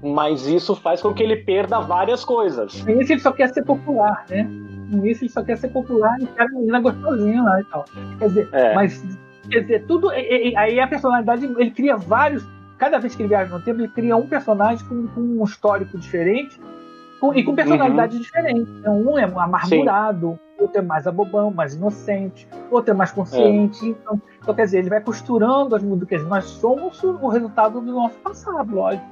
Mas isso faz com que ele perda várias coisas. Início ele só quer ser popular, né? Início ele só quer ser popular e quer a menina gostosinha lá e tal. Quer dizer, É. mas, quer dizer, tudo. e- e- Aí a personalidade, ele cria vários. Cada vez que ele viaja no tempo, ele cria um personagem com, com um histórico diferente com- e com personalidades diferentes. Então, um é amargurado, outro é mais abobão, mais inocente, outro é mais consciente. Então, então, quer dizer, ele vai costurando as dizer, nós somos o o resultado do nosso passado, lógico.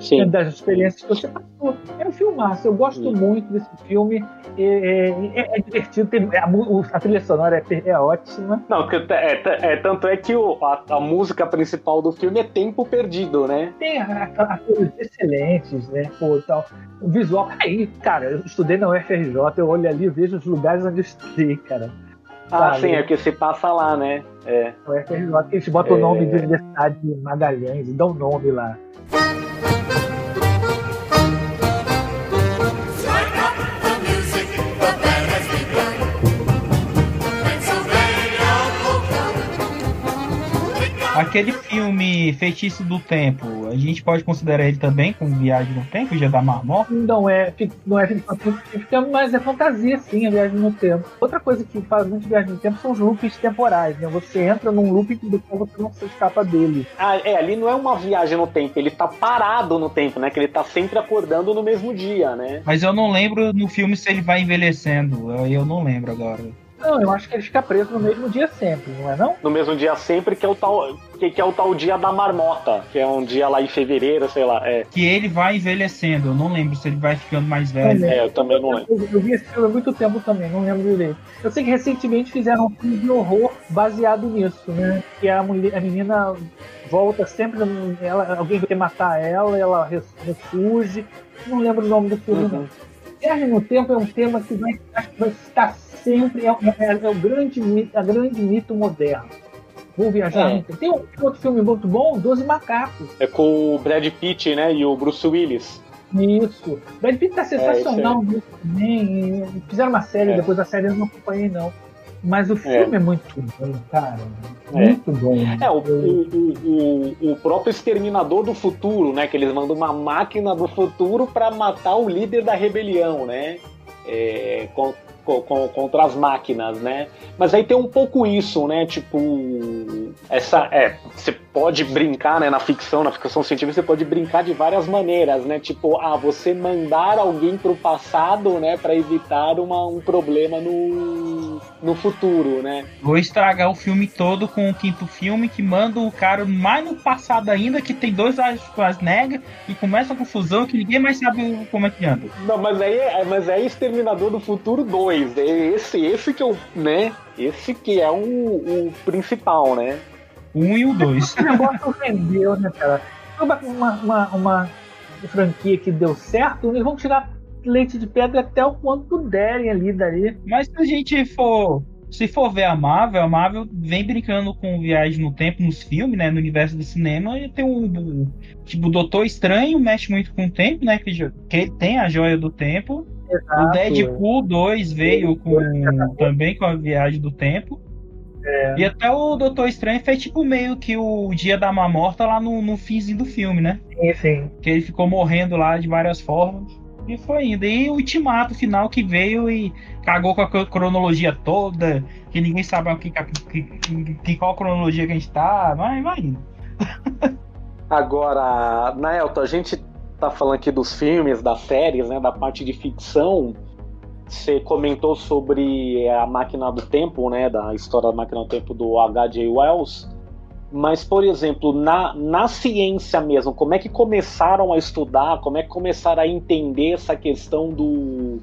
Sim. das experiências que você passou. É um filmaço, eu gosto Sim. muito desse filme. É, é- é divertido, tem- a, o- a trilha sonora é, é ótima. Não, que- é, é, tanto é que o, a, a música principal do filme é Tempo Perdido, né? Tem atores excelentes, né? Pô, tal. O visual. Aí, cara, eu estudei na UFRJ, eu olho ali e vejo os lugares onde eu estudei, cara. Ah, sim, é que se passa lá, né? É. Na UFRJ, eles botam o nome É. de Universidade de Magalhães e dão o nome lá. Aquele filme Feitiço do Tempo, a gente pode considerar ele também como Viagem no Tempo, já da Marmota? Não é, não é ficção científica, mas é fantasia, sim, a viagem no tempo. Outra coisa que faz muito viagem no tempo são os loops temporais, né? Você entra num loop e depois você não se escapa dele. Ah, é, ali não é uma viagem no tempo, ele tá parado no tempo, né? Que ele tá sempre acordando no mesmo dia, né? Mas eu não lembro no filme se ele vai envelhecendo. Eu, eu não lembro agora. Não, eu acho que ele fica preso no mesmo dia sempre, não é não? No mesmo dia sempre, que é o tal, que, que é o tal dia da marmota, que é um dia lá em fevereiro, sei lá. É, Que ele vai envelhecendo. Eu não lembro se ele vai ficando mais velho. é eu também não lembro. Eu, eu vi esse filme há muito tempo também, não lembro direito. Eu sei que recentemente fizeram um filme de horror baseado nisso, né? Que a, mulher, a menina volta sempre, ela, alguém quer matar ela, ela res- ressurge. Não lembro o nome do filme, não. Viagem no tempo é um tema que vai, vai estar sempre, é, é- é o grande, mi- a grande mito moderno. Vou viajar É. Tem um outro filme muito bom, Doze Macacos. É com o Brad Pitt, né? E o Bruce Willis. Isso. Brad Pitt tá sensacional É, nisso também. e Fizeram uma série, É. depois da série eu não acompanhei, não. Mas o filme é, muito bom, cara. É. Muito bom. É, o, o, o, o- próprio Exterminador do Futuro, né? Que eles mandam uma máquina do futuro pra matar o líder da rebelião, né? É, com- com- com- contra as máquinas, né? Mas aí tem um pouco isso, né? Tipo, essa é, você pode brincar, né? Na ficção, na ficção científica, você pode brincar de várias maneiras, né? Tipo, ah, você mandar alguém pro passado, né? Para evitar uma, um problema no, no futuro, né? Vou estragar o filme todo com o quinto filme, que manda o cara mais no passado ainda, que tem dois Schwarzenegger, e começa a confusão que ninguém mais sabe como é que anda. Não, mas aí, é- mas aí é Exterminador do Futuro 2. É esse, esse que eu, né? Esse que é o, o principal, né? Um e o dois. O negócio vendeu, né, cara? Uma, uma, uma, uma franquia que deu certo, eles vão tirar leite de pedra até o quanto puderem ali dali. Mas se a gente for. Se for ver a Marvel, a Marvel vem brincando com viagem no tempo nos filmes, né? No universo do cinema. E tem o. o- Tipo, o Doutor Estranho mexe muito com o tempo, né? Que, que ele tem a joia do tempo. O Exato. Deadpool 2 veio com, também com a viagem do tempo. É. E até o Doutor Estranho fez tipo meio que o dia da mamorta lá no, no finzinho do filme, né? Enfim. Que ele ficou morrendo lá de várias formas. E foi indo. E o ultimato final que veio e cagou com a cro- cronologia toda. Que ninguém sabe o que, que, que- que- qual cronologia que a gente tá. Vai, vai indo. Agora, Naelton, a gente tá falando aqui dos filmes, das séries, né? Da parte de ficção. Você comentou sobre a máquina do tempo, né? Da história da máquina do tempo do H.J. Wells. Mas, por exemplo, na, na ciência mesmo, como é que começaram a estudar, como é que começaram a entender essa questão do,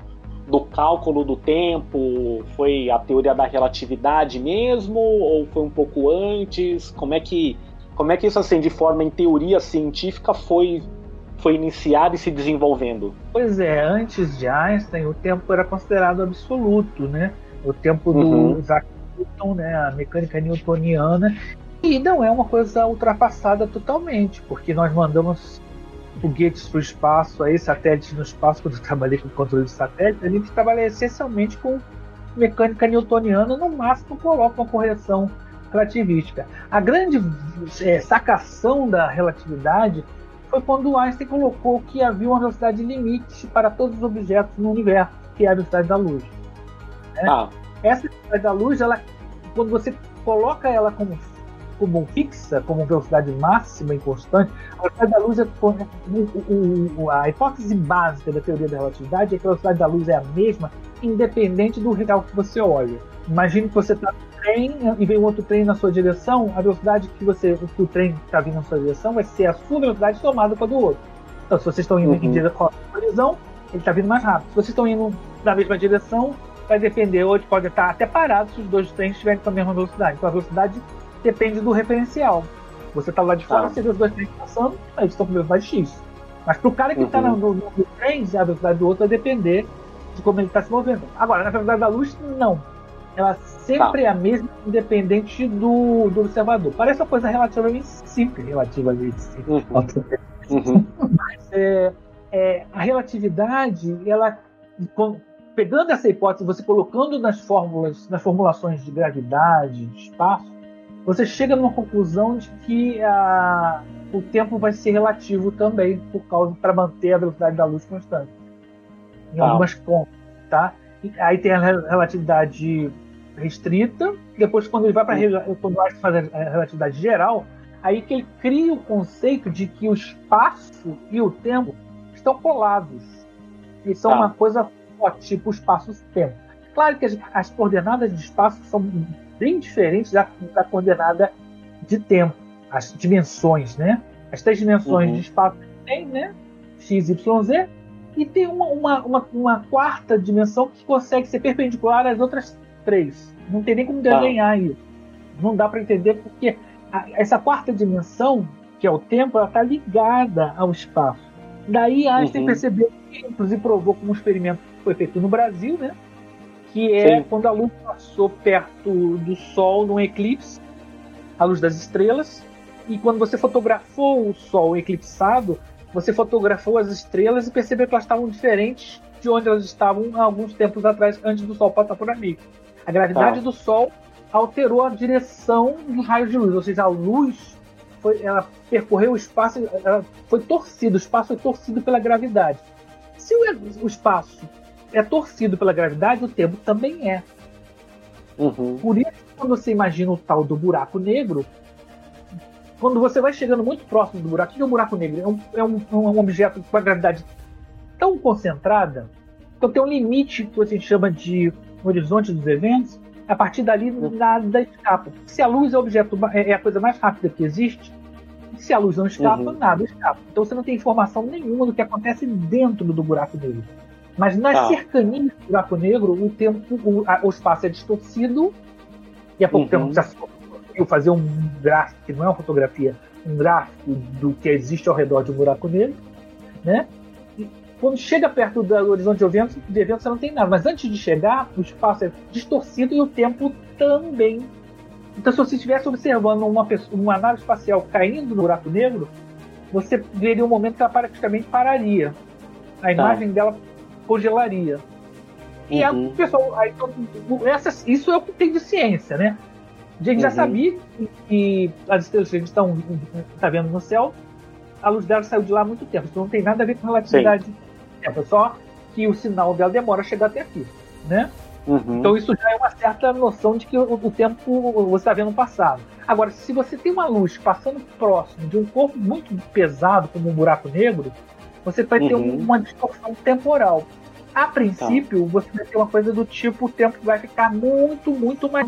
do cálculo do tempo? Foi a teoria da relatividade mesmo? Ou foi um pouco antes? Como é que, como é que isso, assim, de forma em teoria científica, foi, foi iniciado e se desenvolvendo? Pois é, antes de Einstein, o tempo era considerado absoluto, né? O tempo do Uhum. Isaac Newton, né? A mecânica newtoniana. E não é uma coisa ultrapassada totalmente, porque nós mandamos foguetes para o espaço, aí satélites no espaço, quando eu trabalhei com controle de satélite, a gente trabalha essencialmente com mecânica newtoniana, no máximo coloca uma correção relativística. A grande eh, sacação da relatividade foi quando Einstein colocou que havia uma velocidade limite para todos os objetos no universo, que é a velocidade da luz. Ah, Essa velocidade da luz, ela, quando você coloca ela como, como fixa, como velocidade máxima e constante, a velocidade da luz é a hipótese básica da teoria da relatividade é que a velocidade da luz é a mesma, independente do real que você olha. Imagine que você está trem e vem um outro trem na sua direção, a velocidade que você que o trem está vindo na sua direção vai ser a sua velocidade somada com a do outro. Então, se vocês estão indo em Uhum. direção à colisão, ele está vindo mais rápido. Se vocês estão indo na mesma direção, vai depender, ou pode estar até parado se os dois trens estiverem com a mesma velocidade. Então a velocidade depende do referencial. Você está lá de fora, Tá. você vê os dois trens passando, aí eles estão com velocidade X. Mas para o cara que está Uhum. no, no, no trem, a velocidade do outro vai depender de como ele está se movendo. Agora, na velocidade da luz, não. Ela sempre é a mesma, independente do, do observador. Parece uma coisa relativamente simples, relativamente simples. uhum, uhum, É, é, a relatividade, ela pegando essa hipótese, você colocando nas fórmulas, nas formulações de gravidade, de espaço, você chega numa conclusão de que a, o tempo vai ser relativo também, por causa para manter a velocidade da luz constante. Em Tá. algumas pontos, tá? E aí tem a re- relatividade restrita, depois quando ele vai para quando o Einstein faz a relatividade geral, aí que ele cria o conceito de que o espaço e o tempo estão colados. Eles são Tá. uma coisa só, tipo espaço-tempo. Claro que as, as coordenadas de espaço são bem diferentes da, da coordenada de tempo, as dimensões, né? As três dimensões Uhum. de espaço que tem, né? X, Y, Z, e tem uma, uma, uma, uma quarta dimensão que consegue ser perpendicular às outras três. Não tem nem como Tá. desenhar isso. Não dá para entender porque a- essa quarta dimensão, que é o tempo, ela está ligada ao espaço. Daí Einstein Uhum. percebeu, inclusive provou com um experimento que foi feito no Brasil, né? Que é Sim. quando a luz passou perto do Sol num eclipse, a luz das estrelas, e quando você fotografou o Sol eclipsado, você fotografou as estrelas e percebeu que elas estavam diferentes de onde elas estavam há alguns tempos atrás, antes do Sol passar por ali. A gravidade Tá. do Sol alterou a direção dos raios de luz, ou seja, a luz foi, ela percorreu o espaço, ela foi torcido, o espaço foi torcido pela gravidade. Se o, o espaço é torcido pela gravidade, o tempo também é. Uhum. Por isso, quando você imagina o tal do buraco negro, quando você vai chegando muito próximo do buraco, o que é um buraco negro? É um, é um, um objeto com a gravidade tão concentrada, então tem um limite que a gente chama de horizonte dos eventos. A partir dali, nada escapa. Se a luz é, objeto, é é a coisa mais rápida que existe, se a luz não escapa, Uhum. nada escapa. Então você não tem informação nenhuma do que acontece dentro do buraco negro. Mas nas Tá. cercanias do buraco negro, o tempo, o, a- o espaço é distorcido. E há pouco Uhum. tempo já se conseguiu fazer um gráfico, que não é uma fotografia, um gráfico do que existe ao redor de um buraco negro, né? Quando chega perto do horizonte de eventos, de eventos você não tem nada. Mas antes de chegar, o espaço é distorcido e o tempo também. Então, se você estivesse observando uma, pessoa- uma nave espacial caindo no buraco negro, você veria um momento que ela praticamente pararia. A imagem dela congelaria. E a- Uhum. o pessoal, aí, todo- o- essas- isso é o que tem de ciência, né? A gente já Uhum. sabia que, que as estrelas que a gente está tá vendo no céu, a luz dela saiu de lá há muito tempo. Isso não tem nada a ver com relatividade de tempo, é só que o sinal dela demora a chegar até aqui, né? Uhum. Então isso já é uma certa noção de que o, o tempo você está vendo passado. Agora, se você tem uma luz passando próximo de um corpo muito pesado, como um buraco negro, você vai ter Uhum. um- uma distorção temporal. A princípio, você vai ter uma coisa do tipo, o tempo vai ficar muito, muito mais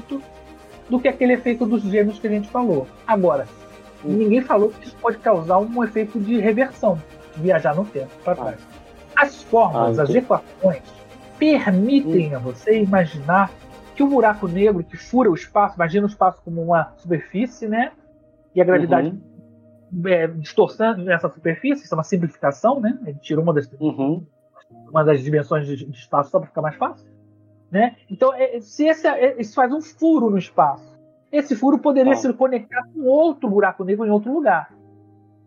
do que aquele efeito dos gêmeos que a gente falou. Agora, Uhum. ninguém falou que isso pode causar um efeito de reversão, viajar no tempo para trás. As formas, Ah, as entendi. equações permitem a você imaginar que o buraco negro que fura o espaço, imagina o espaço como uma superfície, né? E a gravidade Uhum. é, distorcendo essa superfície, isso é uma simplificação, né? A gente tirou uma das, Uhum. uma das dimensões de, de espaço só para ficar mais fácil, né? Então, é, se esse, é, isso faz um furo no espaço, esse furo poderia Ah. se conectar com outro buraco negro em outro lugar.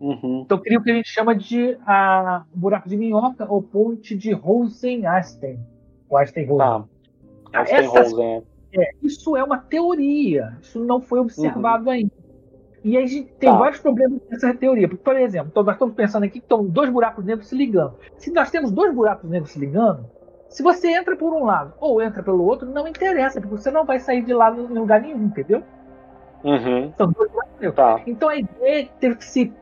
Uhum. Então, cria o que a gente chama de a, buraco de minhoca ou ponte de Rosen-Einstein. O Einstein-Rosen. Tá. Einstein essas- Rosen. É, isso é uma teoria, isso não foi observado ainda. E aí a gente tem Tá. vários problemas nessa teoria. Porque, por exemplo, então nós estamos pensando aqui que estão dois buracos negros se ligando. Se nós temos dois buracos negros se ligando, se você entra por um lado ou entra pelo outro, não interessa, porque você não vai sair de lá em lugar nenhum, entendeu? Uhum. São dois buracos negros. Tá. Então a ideia é ter que se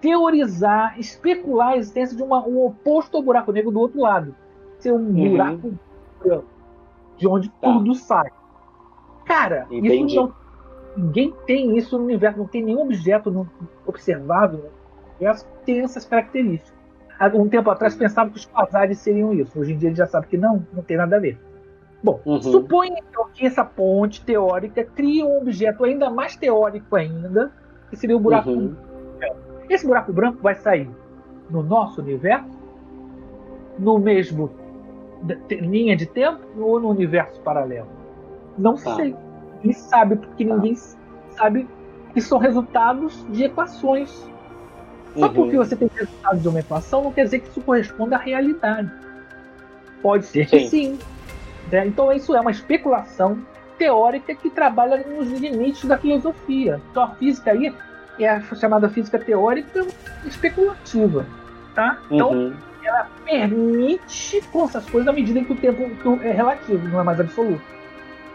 teorizar, especular a existência de uma- um oposto ao buraco negro do outro lado. Ser um Uhum. buraco branco, de onde Tá. tudo sai. Cara, Entendi. isso não. Ninguém tem isso no universo, não tem nenhum objeto no- observável no universo que tem essas características. Há um tempo atrás pensava que os quasares seriam isso. Hoje em dia a gente já sabe que não, não tem nada a ver. Bom, Uhum. suponha então que essa ponte teórica cria um objeto ainda mais teórico ainda, que seria o buraco Uhum. Esse buraco branco vai sair no nosso universo, no mesmo linha de tempo ou no universo paralelo? Não Tá. sei. Ninguém sabe, porque Tá. ninguém sabe que são resultados de equações. Só Uhum. porque você tem resultado de uma equação não quer dizer que isso corresponda à realidade. Pode ser que sim. né? Então isso é uma especulação teórica que trabalha nos limites da filosofia. Então a física aí é a chamada física teórica especulativa, tá? Então, Uhum. ela permite essas coisas à medida que o tempo é relativo, não é mais absoluto.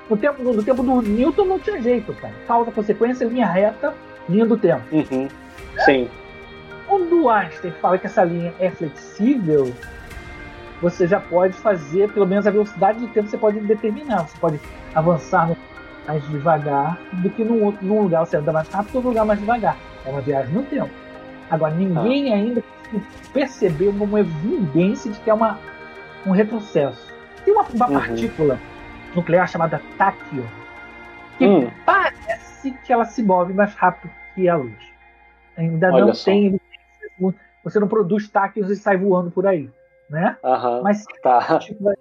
No tempo, no tempo do Newton não tinha jeito, cara. Causa, consequência, linha reta, linha do tempo. Uhum. Sim. Quando o Einstein fala que essa linha é flexível, você já pode fazer, pelo menos a velocidade do tempo você pode determinar. Você pode avançar no- mais devagar do que num, outro, num lugar você anda mais rápido, outro lugar mais devagar. É uma viagem no tempo. Agora, ninguém ainda conseguiu perceber uma evidência de que é uma, um retrocesso. Tem uma, uma Uhum. partícula nuclear chamada táquio, que Hum. parece que ela se move mais rápido que a luz. Ainda Olha não só. tem. Você não produz táquios e sai voando por aí. Né? Aham. Mas Tá. tipo,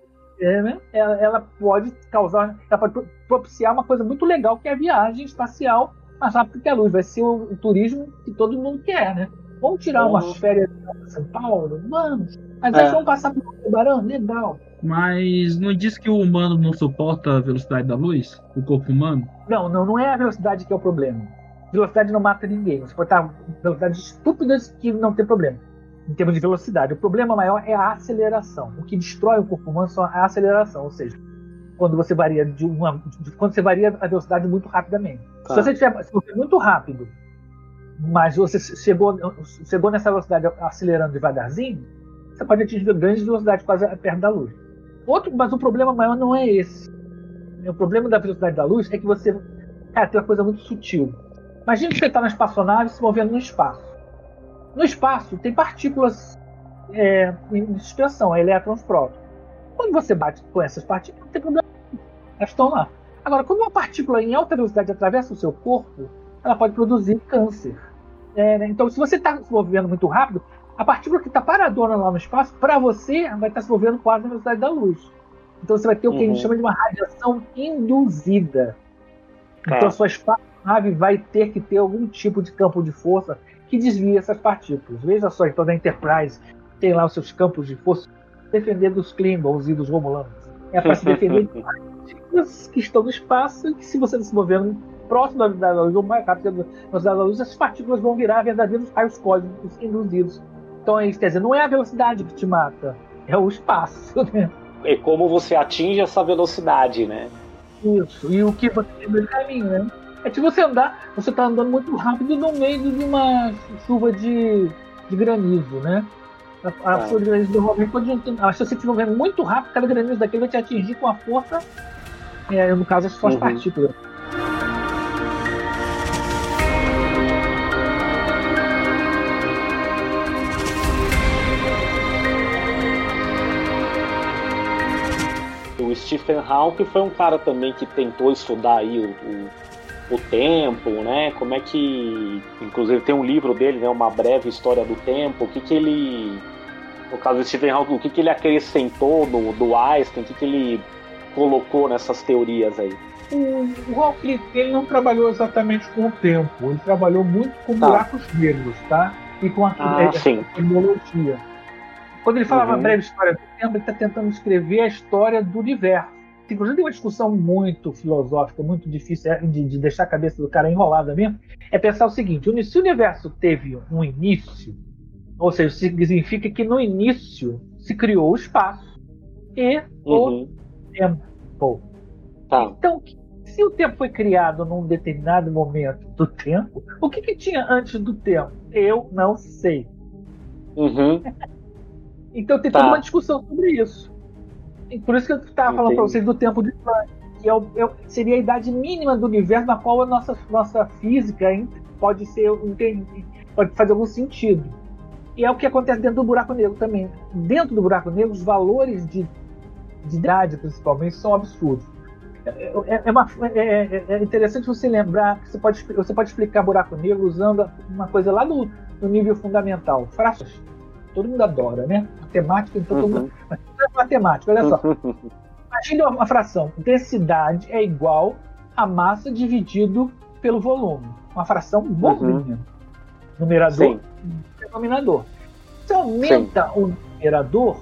é, né? ela, ela pode causar. Ela pode pro- propiciar uma coisa muito legal que é a viagem espacial mais rápido que a luz. Vai ser o, o turismo que todo mundo quer, né? Vamos tirar umas Uhum. férias em São Paulo? Vamos. Mas É. aí vamos passar por Tubarão? Legal. Mas não diz que o humano não suporta a velocidade da luz? O corpo humano? Não, não, não é a velocidade que é o problema. Velocidade não mata ninguém. Você pode estar velocidades estúpidas que não tem problema. Em termos de velocidade. O problema maior é a aceleração. O que destrói o corpo humano é a aceleração. Ou seja, quando você varia de uma. de- quando você varia a velocidade muito rapidamente. Tá. Se você tiver se você for muito rápido, mas você chegou, chegou nessa velocidade acelerando devagarzinho, você pode atingir grandes velocidades quase perto da luz. Outro, mas o problema maior não é esse. O problema da velocidade da luz é que você. Cara, tem uma coisa muito sutil. Imagina que você está na espaçonave se movendo no espaço. No espaço tem partículas é, em suspensão, elétrons prótons. Quando você bate com essas partículas, não tem problema. Elas estão lá. Agora, quando uma partícula em alta velocidade atravessa o seu corpo, ela pode produzir câncer. É, né? Então, se você está se movendo muito rápido, a partícula que está paradona lá no espaço, para você, vai estar se movendo quase na velocidade da luz. Então, você vai ter o que a Uhum. gente chama de uma radiação induzida. Tá. Então, a sua espaçonave vai ter que ter algum tipo de campo de força que desvie essas partículas. Veja só, então, da Enterprise tem lá os seus campos de força defender dos Klingons e dos Romulanos. É para se defender de partículas que estão no espaço e que, se você se movendo próximo da velocidade da luz ou mais rápido da velocidade da luz, essas partículas vão virar verdadeiros raios cósmicos induzidos. Então, é isso, quer dizer, não é a velocidade que te mata, é o espaço. Né? É como você atinge essa velocidade, né? Isso. E o que você tem no caminho, né? É tipo você andar, você tá andando muito rápido no meio de uma chuva de, de granizo, né? A, a Ah. chuva de granizo normalmente pode. Se você estiver movendo muito rápido, cada granizo daquele vai te atingir com a força. É, no caso, as suas Uhum. partículas. O Stephen Hawking foi um cara também que tentou estudar aí o, o, o tempo, né? Como é que. Inclusive tem um livro dele, né? Uma breve história do tempo. O que, que ele. No caso do Stephen Hawking, o que, que ele acrescentou no, do Einstein, o que, que ele colocou nessas teorias aí. O, o Hawking ele não trabalhou exatamente com o tempo, ele trabalhou muito com Tá. buracos negros, tá? E com a, Ah, tecnologia. Quando ele fala uma Uhum. breve história do tempo, ele está tentando escrever a história do universo. Inclusive, tem uma discussão muito filosófica, muito difícil é, de, de deixar a cabeça do cara enrolada mesmo. É pensar o seguinte: o- se o universo teve um início, ou seja, significa que no início se criou o espaço e o Uhum. tempo. Tá. Então, se o tempo foi criado num determinado momento do tempo, o que, que tinha antes do tempo? Eu não sei. Uhum. Então tem Tá. toda uma discussão sobre isso. Por isso que eu estava falando para vocês do tempo de Planck, que é o- é seria a idade mínima do universo na qual a nossa, nossa física hein, pode ser pode fazer algum sentido. E é o que acontece dentro do buraco negro também. Dentro do buraco negro, os valores de, de idade, principalmente, são absurdos. É, é- é uma- é- é- é interessante você lembrar que você pode, você pode explicar buraco negro usando uma coisa lá no, no nível fundamental. Frações. Todo mundo adora, né? Matemática, então todo Uhum. mundo. Tudo é matemática, olha só. Imagine uma fração. Densidade é igual a massa dividido pelo volume. Uma fração bobinha. Numerador Sim. denominador. Se aumenta o numerador,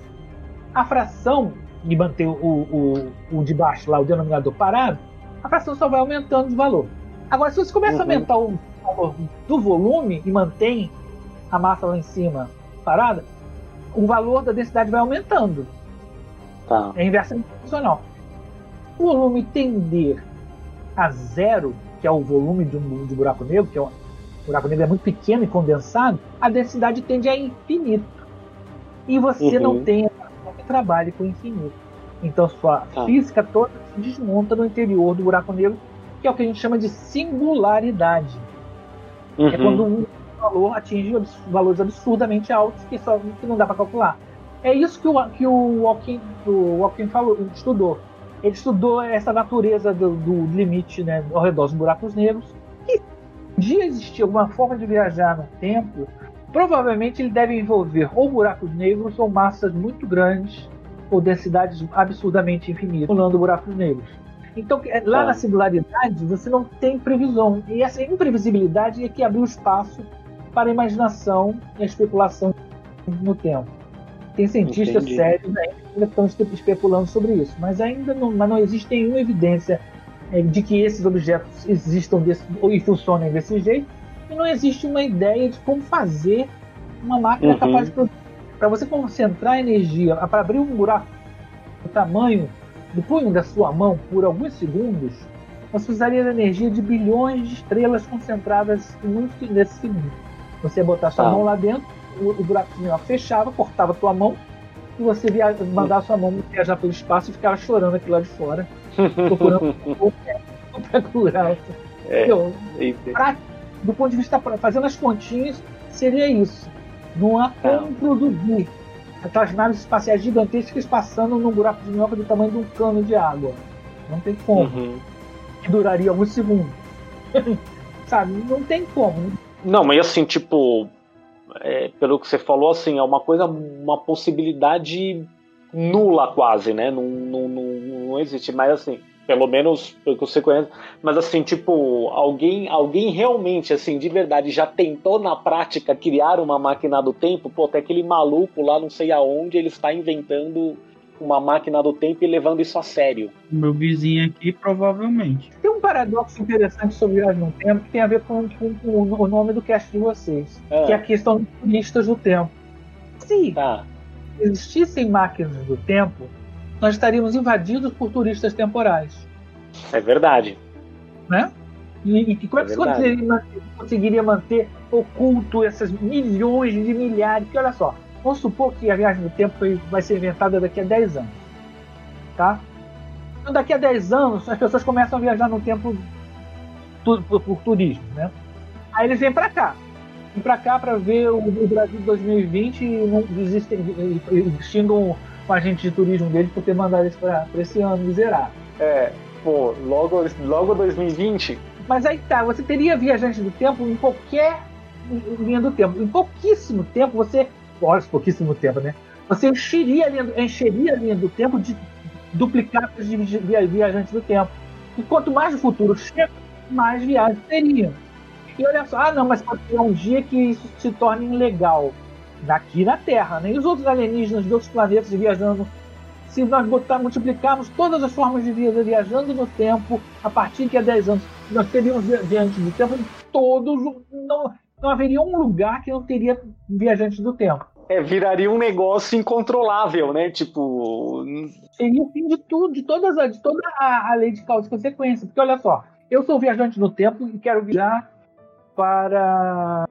a fração, e manter o, o, o de baixo lá, o denominador parado, a fração só vai aumentando de valor. Agora, se você começa a Uhum. aumentar o valor do volume e mantém a massa lá em cima parada, o valor da densidade vai aumentando. Tá. É inversamente proporcional. O volume tender a zero, que é o volume de um de buraco negro, que é um, o buraco negro é muito pequeno e condensado, a densidade tende a infinito. E você Uhum. não tem que trabalhe com infinito. Então sua Tá. física toda se desmonta no interior do buraco negro, que é o que a gente chama de singularidade. É Uhum. quando um valor atinge abs- valores absurdamente altos que, só, que não dá para calcular. É isso que o, que o Hawking, o Hawking falou, estudou. Ele estudou essa natureza do, do limite né, ao redor dos buracos negros. E dia existir alguma forma de viajar no tempo, provavelmente ele deve envolver ou buracos negros ou massas muito grandes ou densidades absurdamente infinitas, pulando buracos negros. Então, é, lá Tá. na singularidade, você não tem previsão. E essa imprevisibilidade é que abriu espaço para a imaginação e a especulação no tempo. Tem cientistas Entendi. sérios ainda que estão espe- especulando sobre isso, mas ainda não, mas não existe nenhuma evidência eh, de que esses objetos existam desse, e funcionem desse jeito, e não existe uma ideia de como fazer uma máquina Uhum. capaz de produzir. Para você concentrar energia, para abrir um buraco do tamanho do punho da sua mão por alguns segundos, você precisaria da energia de bilhões de estrelas concentradas em um nesse segundo. Você botar sua Tá. mão lá dentro, o, o buraquinho ó, fechava, cortava tua mão, e você via, mandava sua mão viajar pelo espaço e ficava chorando aqui lá de fora, procurando para curar. É. Entendi. prático, do ponto de vista pra- fazendo as continhas, seria isso. Não há Tá. como produzir aquelas naves espaciais gigantescas passando num buraco de minhoca do tamanho de um cano de água. Não tem como. Uhum. Que duraria alguns segundos. Sabe? Não tem como. Não, mas assim, tipo, é, pelo que você falou, assim, é uma coisa, uma possibilidade nula quase, né? Não, não, não, não existe, mas assim, pelo menos pelo que você conhece, mas assim, tipo, alguém, alguém realmente, assim, de verdade, já tentou na prática criar uma máquina do tempo? Pô, até aquele maluco lá, não sei aonde, ele está inventando uma máquina do tempo e levando isso a sério. Meu vizinho aqui, provavelmente. Tem um paradoxo interessante sobre viagem no tempo que tem a ver com, com- com o nome do cast de vocês, Ah. que é a questão dos turistas do tempo. Se Tá. existissem máquinas do tempo, nós estaríamos invadidos por turistas temporais. É verdade. né? E, e como é que você verdade. conseguiria manter, conseguiria manter oculto essas milhões de milhares? Porque olha só, vamos supor que a viagem do tempo vai ser inventada daqui a 10 anos, tá? Então, daqui a 10 anos, as pessoas começam a viajar no tempo tu- por, por turismo, né? Aí eles vêm para cá. Vêm para cá para ver o, o Brasil de 2020 e não desistem, e- xingam o agente de turismo deles por ter mandado eles para esse ano miserável. É, pô, logo, logo 2020. Mas aí tá, você teria viajante do tempo em qualquer linha do tempo. Em pouquíssimo tempo, você. Olha, pouquíssimo tempo, né? Você encheria a linha, do- encheria a linha do tempo de duplicados de via- viajantes do tempo. E quanto mais o futuro chega, mais viagens teriam. E olha só, ah não, mas pode ter um dia que isso se torne ilegal. Daqui na Terra, né? E os outros alienígenas de outros planetas viajando. Se nós botar, multiplicarmos todas as formas de vida viajando no tempo, a partir de há 10 anos, nós teríamos via- viajantes do tempo em todos. Não, não haveria um lugar que não teria viajantes do tempo. É, viraria um negócio incontrolável, né? Tipo. Seria o fim de tudo, de, todas de toda a, a lei de causa e consequência. Porque olha só, eu sou viajante no tempo e quero viajar para.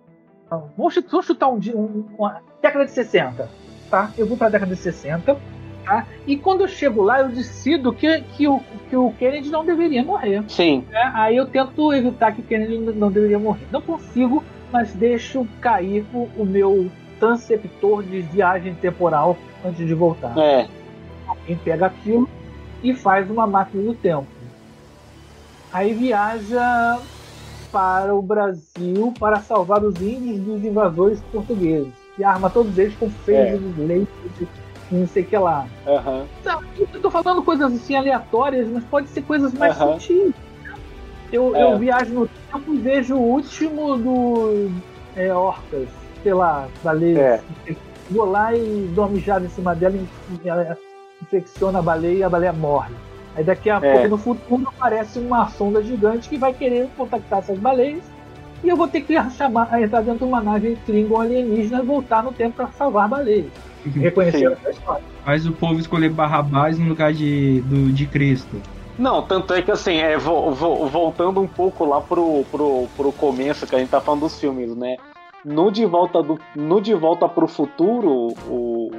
Vamos chu- vamos chutar um dia, um- uma década de 60. Tá? Eu vou para a década de 60. Tá? E quando eu chego lá, eu decido que, que, o, que o Kennedy não deveria morrer. Sim. né? Aí eu tento evitar que o Kennedy não- não deveria morrer. Não consigo, mas deixo cair o, o meu transceptor de viagem temporal antes de voltar. É. Alguém pega aquilo e faz uma máquina do tempo. Aí viaja para o Brasil para salvar os índios dos invasores portugueses. E arma todos eles com feios, leite e não sei o que lá. Não, eu tô falando coisas assim aleatórias, mas pode ser coisas mais Aham. sutis. Eu, É. eu viajo no tempo e vejo o último do é, Orcas, sei lá, baleia. É. Vou lá e uma mijada em cima dela e ela infecciona a baleia e a baleia morre. Aí daqui a É. pouco no futuro aparece uma sonda gigante que vai querer contactar essas baleias e eu vou ter que chamar, entrar dentro de uma nave Klingon alienígena e voltar no tempo para salvar a baleia. Reconhecer a história. Faz o povo escolher Barrabás no lugar de, do, de Cristo. Não, tanto é que assim, é, vo- vo- voltando um pouco lá pro, pro, pro começo que a gente tá falando dos filmes, né? No De Volta, do, no de volta pro Futuro, o,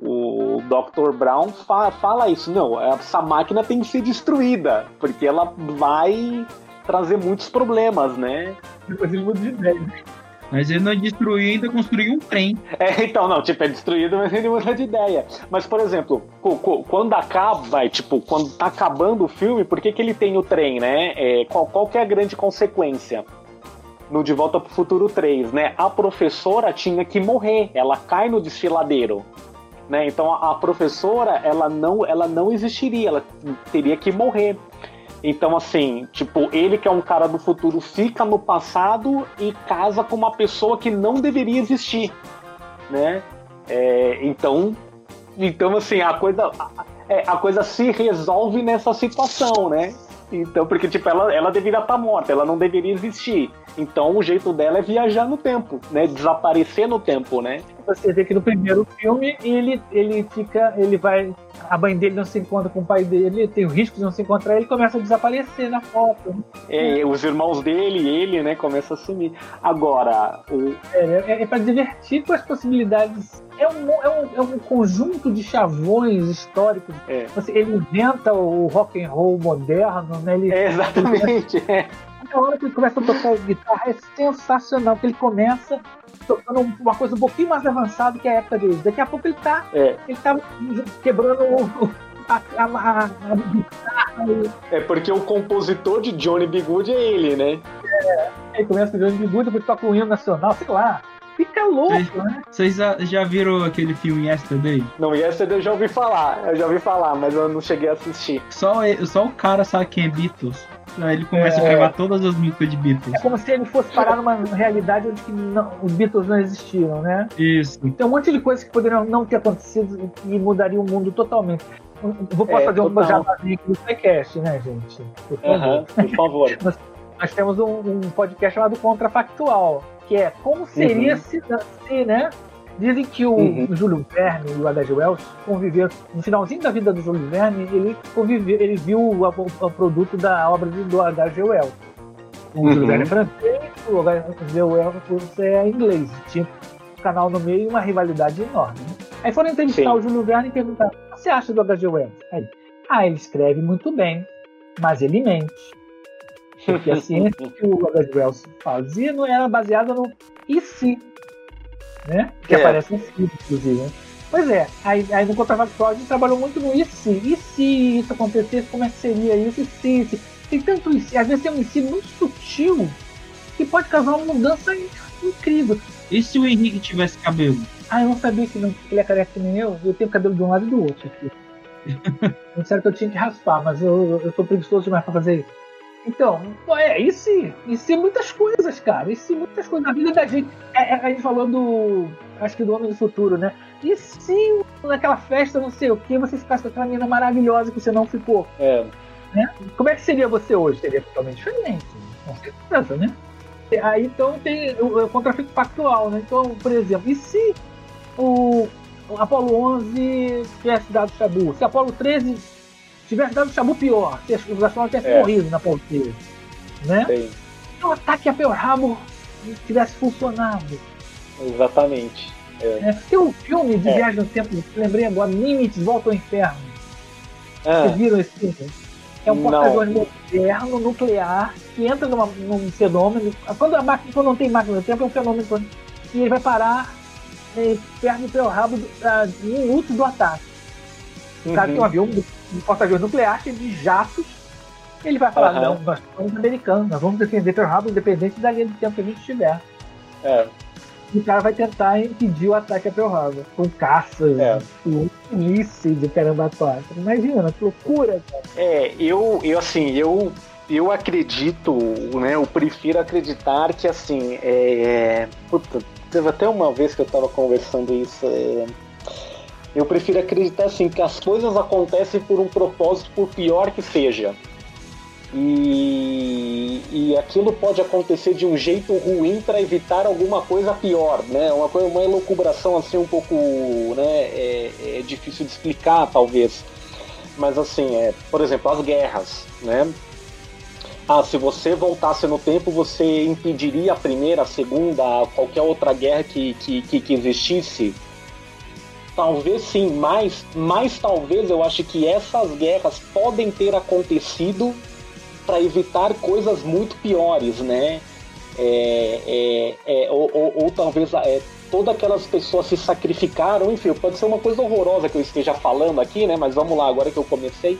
o Dr. Brown fa- fala isso. Não, essa máquina tem que ser destruída, porque ela vai trazer muitos problemas, né? Depois ele muda de ideia. Mas ele não destruiu ainda construiu um trem. É, então, não, tipo, é destruído, mas ele muda de ideia. Mas, por exemplo, quando acaba, tipo, quando tá acabando o filme, por que, que ele tem o trem, né? É, qual, qual que é a grande consequência? No De Volta pro Futuro 3, né? A professora tinha que morrer, ela cai no desfiladeiro. Né? Então a, a professora ela não, ela não existiria, ela teria que morrer. Então, assim, tipo, ele que é um cara do futuro fica no passado e casa com uma pessoa que não deveria existir, né? É, então, então, assim, a coisa, a, é, a coisa se resolve nessa situação, né? Então, porque, tipo, ela, ela deveria estar morta, ela não deveria existir. Então, o jeito dela é viajar no tempo, né? Desaparecer no tempo, né? Você vê que no primeiro filme ele, ele fica. ele vai. A mãe dele não se encontra com o pai dele, tem o risco de não se encontrar, ele começa a desaparecer na foto. É, os irmãos dele ele, né, começam a sumir. Agora, o, É, é, é para divertir com as possibilidades. É um, é, um, é um conjunto de chavões históricos. É. Você- ele inventa o rock and roll moderno, né? Ele, é exatamente, é. A hora que ele começa a tocar guitarra é sensacional, porque ele começa tocando uma coisa um pouquinho mais avançada que a época dele. Daqui a pouco ele tá, É. ele tá quebrando o- a, É porque o compositor de Johnny B. Good é ele, né? ele começa a fazer bigood, depois toca o hino nacional, sei lá. Fica louco, né? Vocês já, já viram aquele filme Yesterday? Não, essa eu já ouvi falar, eu já ouvi falar, mas eu não cheguei a assistir. Só, só o cara sabe quem é Beatles. Aí ele começa É. a gravar todas as músicas de Beatles. É como se ele fosse parar numa realidade onde que não- os Beatles não existiram, né? Isso. Tem um monte de coisas que poderiam não ter acontecido e mudariam o mundo totalmente. Vou posso É, fazer um jabazinho aqui do SciCast, né, gente? Por favor. Aham, por favor. Nós temos um, um podcast chamado Contrafactual, que é como seria Uhum. se, se, né? Dizem que o Uhum. Júlio Verne e o H.G. Wells conviveram. No finalzinho da vida do Júlio Verne, ele conviveu, ele viu o, o- o produto da obra do H.G. Wells. O Uhum. Júlio Verne é francês, o H.G. Wells é inglês. Tinha um canal no meio e uma rivalidade enorme. né? Aí foram entrevistar Sim. o Júlio Verne e perguntaram: o que você acha do H.G. Wells? Aí, ah, ele escreve muito bem, mas ele mente. Porque a ciência que o H.G. Wells fazia não era baseada no e se, né? Que É. aparece no filme, inclusive. Né? Pois é, aí, aí no Contrafactual a gente trabalhou muito no e se. E se isso acontecesse, como é que seria isso? E se, e se. Tem tanto e se, às vezes tem um e se muito sutil que pode causar uma mudança in- incrível. E se o Henrique tivesse cabelo? Ah, eu não sabia que, não, que ele é careca que nem eu. Eu tenho cabelo de um lado e do outro aqui. Não sério que eu tinha que raspar, mas eu, eu sou preguiçoso demais pra fazer isso. Então, é, e se? E se muitas coisas, cara? E se muitas coisas na vida da gente? É, é, a gente falou do. Acho que do Homem do Futuro, né? E se naquela festa, não sei o que, você ficasse com aquela menina maravilhosa que você não ficou? É, Como é que seria você hoje? Seria totalmente diferente, com certeza, né? Aí então tem o, o contrafacto factual, né? Então, por exemplo, e se o, Apolo 11 tivesse dado Shabu? Se Apolo 13 tivesse dado Shabu pior, se os astronautas tivessem É. morrido na Apolo 13, né? Se o ataque a Pearl Harbor tivesse funcionado, exatamente. né? Tem um filme de É. viagem no tempo, lembrei agora, Limites, Volta ao Inferno. Ah, Vocês viram esse filme? É um porta-aviões moderno, nuclear, que entra numa- num fenômeno. Quando, a máquina, quando não tem máquina do tempo, é um fenômeno. E ele vai parar eh, perto do Pearl Harbor a minutos do ataque. Uhum. tem um avião, um porta-aviões nuclear cheio de jatos. Ele vai falar: Aham. não, nós somos americanos, nós vamos defender Pearl Harbor independente da linha de tempo que a gente tiver. é, E o cara vai tentar impedir o ataque a Pearl Harbor com caças, É. com mísseis de caramba quatro. Imagina, que loucura, cara. É, eu, eu assim, eu, eu acredito, né? Eu prefiro acreditar que assim, é. Puta, teve até uma vez que eu tava conversando isso. é, eu prefiro acreditar assim que as coisas acontecem por um propósito, por pior que seja. E, e, aquilo pode acontecer de um jeito ruim para evitar alguma coisa pior, né? Uma coisa, uma elucubração assim um pouco, né? É, é difícil de explicar talvez, mas assim, é, por exemplo, as guerras, né? Ah, se você voltasse no tempo, você impediria a primeira, a segunda, qualquer outra guerra que, que, que existisse? Talvez sim, mas, mas talvez eu acho que essas guerras podem ter acontecido para evitar coisas muito piores, né? É, é, é, ou, ou, ou, talvez é, todas aquelas pessoas se sacrificaram, enfim, pode ser uma coisa horrorosa que eu esteja falando aqui, né? Mas vamos lá, agora que eu comecei.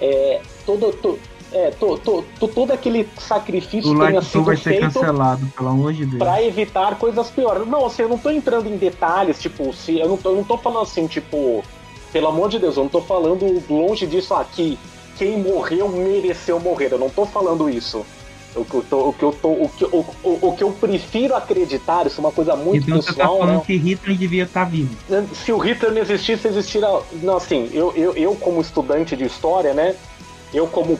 É, todo, to, é, to, to, to, todo aquele sacrifício O tenha like sido vai ser feito cancelado, pelo amor de Deus. Pra evitar coisas piores. Não, assim, eu não tô entrando em detalhes, tipo, se eu não tô, eu não tô falando assim, tipo, pelo amor de Deus, eu não tô falando longe disso aqui. Quem morreu mereceu morrer. Eu não tô falando isso. O que eu, tô, o que eu, tô, o que, o, o, o que eu prefiro acreditar, isso é uma coisa muito Então você tá pessoal, falando né? que Hitler devia estar vivo. Se o Hitler não existisse, existiria. Não, assim, eu, eu, eu como estudante de história, né? Eu como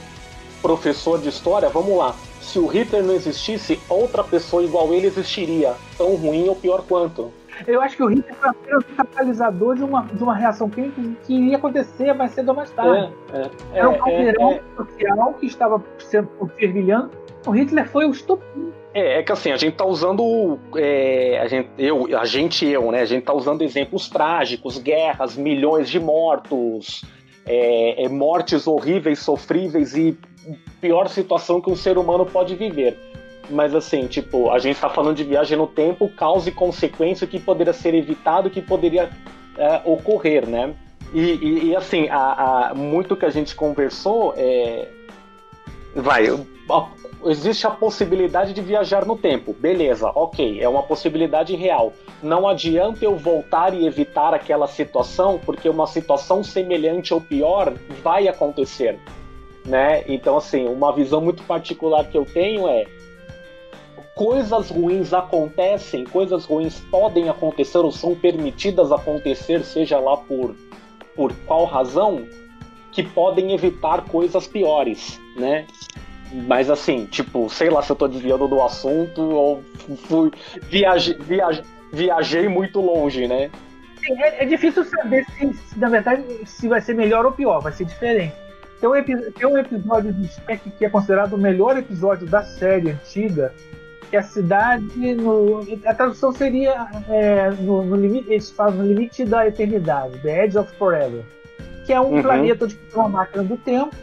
professor de história, vamos lá. Se o Hitler não existisse, outra pessoa igual ele existiria. Tão ruim ou pior quanto. Eu acho que o Hitler foi apenas um catalisador de uma, de uma reação química que iria acontecer mais cedo ou mais tarde. É, é, Era um é, caldeirão é, social que estava sendo fervilhando. O Hitler foi o estupim. é, é que assim, a gente tá usando. é, a gente, eu, a gente eu, né? A gente tá usando exemplos trágicos, guerras, milhões de mortos, é, é, mortes horríveis, sofríveis e pior situação que um ser humano pode viver. Mas assim, tipo, a gente tá falando de viagem no tempo, causa e consequência que poderia ser evitado, que poderia é, ocorrer, né? E, e- e, assim, a, a- muito que a gente conversou é. Vai, a- existe a possibilidade de viajar no tempo. Beleza, ok, é uma possibilidade real. Não adianta eu voltar e evitar aquela situação, porque uma situação semelhante ou pior vai acontecer. Né? Então, assim, uma visão muito particular que eu tenho é coisas ruins acontecem, coisas ruins podem acontecer ou são permitidas acontecer, seja lá por, por qual razão, que podem evitar coisas piores, né? Mas assim, tipo, sei lá se eu tô desviando do assunto ou fui viaje, viaje, viajei muito longe, né? É, é difícil saber se, na verdade, se vai ser melhor ou pior, vai ser diferente. Tem um, tem um episódio do Spec que é considerado o melhor episódio da série antiga, que a cidade, no, a tradução seria é, no, no limite, eles falam no limite da eternidade, The Edge of Forever, que é um Uhum. planeta onde tem uma máquina do tempo.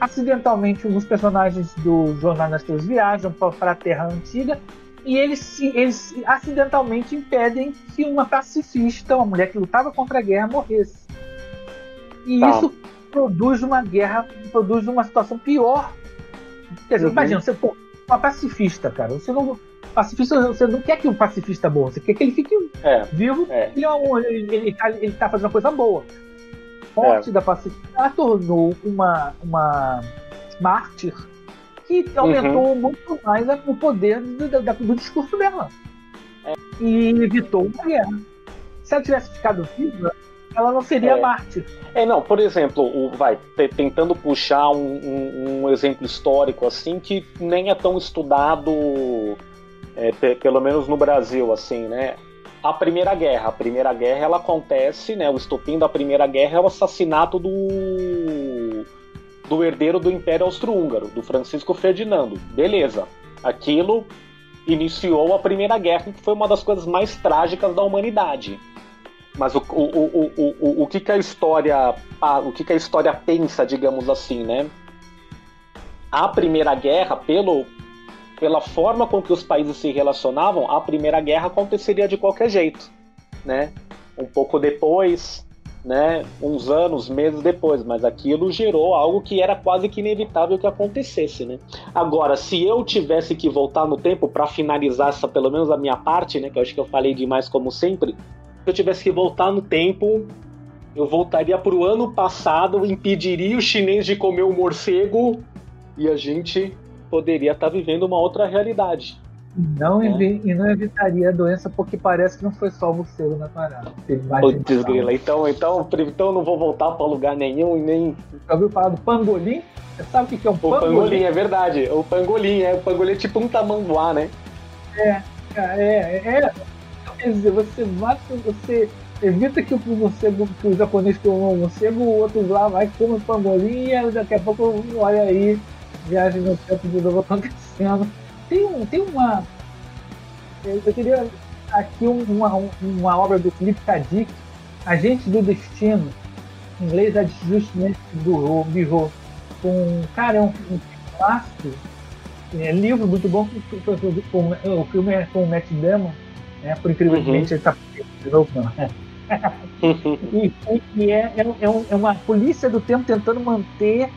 Acidentalmente, um dos personagens do Jornal das Três viajam para a Terra Antiga e eles, eles acidentalmente impedem que uma pacifista, uma mulher que lutava contra a guerra, morresse. E Tá. isso produz uma guerra, produz uma situação pior. Quer dizer, Uhum. imagina, você, pô, uma pacifista, cara, você não. Pacifista, você não quer que o pacifista morra, você quer que ele fique É, vivo, é. ele, é um- ele, ele, tá, ele tá fazendo uma coisa boa. A morte É. da pacifista a tornou uma, uma mártir que aumentou Uhum. muito mais o poder do, da- do discurso dela. É. E evitou uma guerra. Se ela tivesse ficado viva, ela não seria É. mártir. É, não, por exemplo, o, vai, te- tentando puxar um, um- um exemplo histórico assim que nem é tão estudado, é, pe- pelo menos no Brasil, assim, né? A Primeira Guerra. A Primeira Guerra, ela acontece, né? O estopim da Primeira Guerra é o assassinato do, do herdeiro do Império Austro-Húngaro, do Francisco Ferdinando. Beleza. Aquilo iniciou a Primeira Guerra, que foi uma das coisas mais trágicas da humanidade. Mas o, o, o, o, o, que, que a história a- o que, que a história pensa, digamos assim, né? A Primeira Guerra, pelo, pela forma com que os países se relacionavam, a Primeira Guerra aconteceria de qualquer jeito, né? Um pouco depois, né? Uns anos, meses depois, mas aquilo gerou algo que era quase que inevitável que acontecesse, né? Agora, se eu tivesse que voltar no tempo para finalizar essa, pelo menos a minha parte, né? Que eu acho que eu falei demais como sempre, se eu tivesse que voltar no tempo, eu voltaria para o ano passado, impediria o chinês de comer o morcego e a gente poderia estar vivendo uma outra realidade. E não, É. e não evitaria a doença, porque parece que não foi só o morcego na parada. Teve mais gente Putz, que grila. Então, então, então eu não vou voltar para lugar nenhum e nem. Já ouviu falar do pangolim? Você sabe o que é um O pangolim, pangolim? é verdade. O pangolim, é. O pangolim é tipo um tamanduá, né? Cara, É, é. Quer dizer, você mata, você evita que o morcego, que o japonês comeu o morcego, o outro lá vai comer o pangolim e daqui a pouco, olha aí, viagem no tempo de novo acontecendo. Tem, um, tem uma. Eu queria aqui um- uma, uma obra do Philip K. Dick, Agente do Destino, em inglês é justamente do Birro, com cara, é um, um clássico, é, livro muito bom, com- o filme é com o Matt Damon, né, por incrível que Uhum. ele tá de novo, não. E, e é, é, é é uma polícia do tempo tentando manter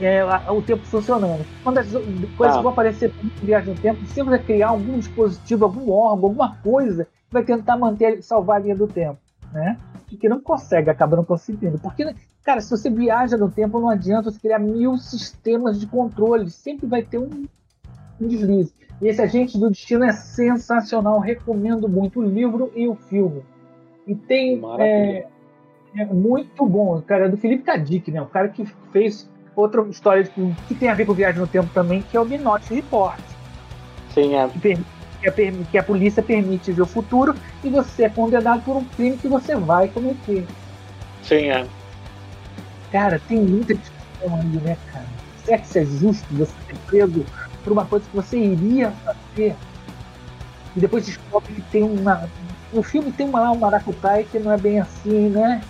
é, o tempo funcionando. Uma das coisas Ah. que vão aparecer Viagem no Tempo sempre vai criar algum dispositivo, algum órgão, alguma coisa que vai tentar manter, salvar a linha do tempo, né? E que não consegue, acaba não conseguindo. Porque, cara, se você viaja no tempo, não adianta você criar mil sistemas de controle. Sempre vai ter um, um deslize. E esse Agente do Destino é sensacional. Recomendo muito o livro e o filme. E tem Maravilha. é muito bom, cara, é do Felipe Kadik, né? O cara que fez outra história que, que tem a ver com viagem no tempo também, que é o Minority Report, Sim, é. que, que a, permi- que a polícia permite ver o futuro e você é condenado por um crime que você vai cometer. Sim, é. Cara, tem muita discussão aí, né, cara? Será que isso é justo você ser preso por uma coisa que você iria fazer e depois descobre que tem uma. No filme tem uma lá, um maracutaia que não é bem assim, né?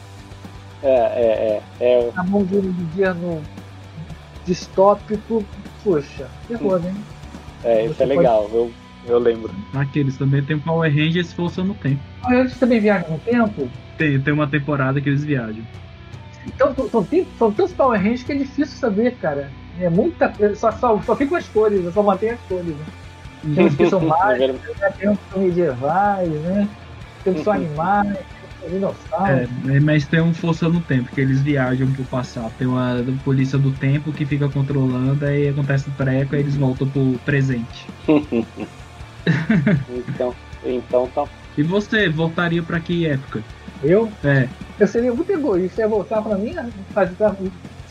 É, é, é. é. na mão de um governo distópico, poxa, terror, né? É, isso Você é legal, eu, eu lembro. Aqueles também tem Power Rangers Força no Tempo. Ah, Eles também viajam no tempo, Tem, tem uma temporada que eles viajam. então são, são tantos Power Rangers que é difícil saber, cara. É muita coisa, só, só, só ficam as cores, eu só mantenho as cores. Né? Tem uns que são É mágicos, né? tem uns que são medievais, né? Tem uns que são animais, que são dinossauros. É, mas tem um Força no Tempo, que eles viajam pro passado. Tem uma polícia do tempo que fica controlando, aí acontece o treco, aí eles voltam pro presente. Então, então tá. E você, voltaria pra que época? Eu, É, eu seria muito egoísta, ia voltar pra mim, fazer, pra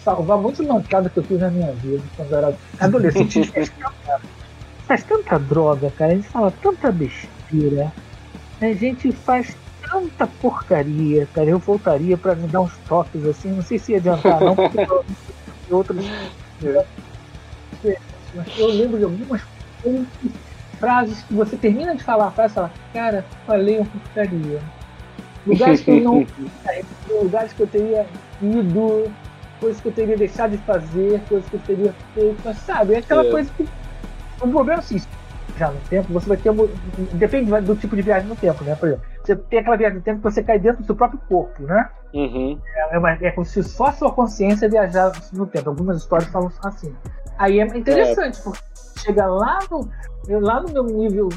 salvar muitas mancadas que eu fiz na minha vida quando eu era adolescente. Faz tanta- faz tanta droga, cara, a gente fala tanta besteira, a gente faz tanta porcaria, cara. Eu voltaria pra me dar uns toques assim, não sei se ia adiantar, não, porque outros. Mas eu lembro de algumas frases que você termina de falar a frase e fala, cara, falei uma porcaria. Lugares que eu não lugares que eu teria ido, coisas que eu teria deixado de fazer, coisas que eu teria feito, sabe, é aquela É. coisa que. O problema é assim, já no tempo, você vai ter. Depende do tipo de viagem no tempo, né? Por exemplo, você tem aquela viagem no tempo que você cai dentro do seu próprio corpo, né? Uhum. É, uma- é como se só a sua consciência viajasse no tempo. Algumas histórias falam assim. Aí é interessante, porque chega lá no, lá no meu nível,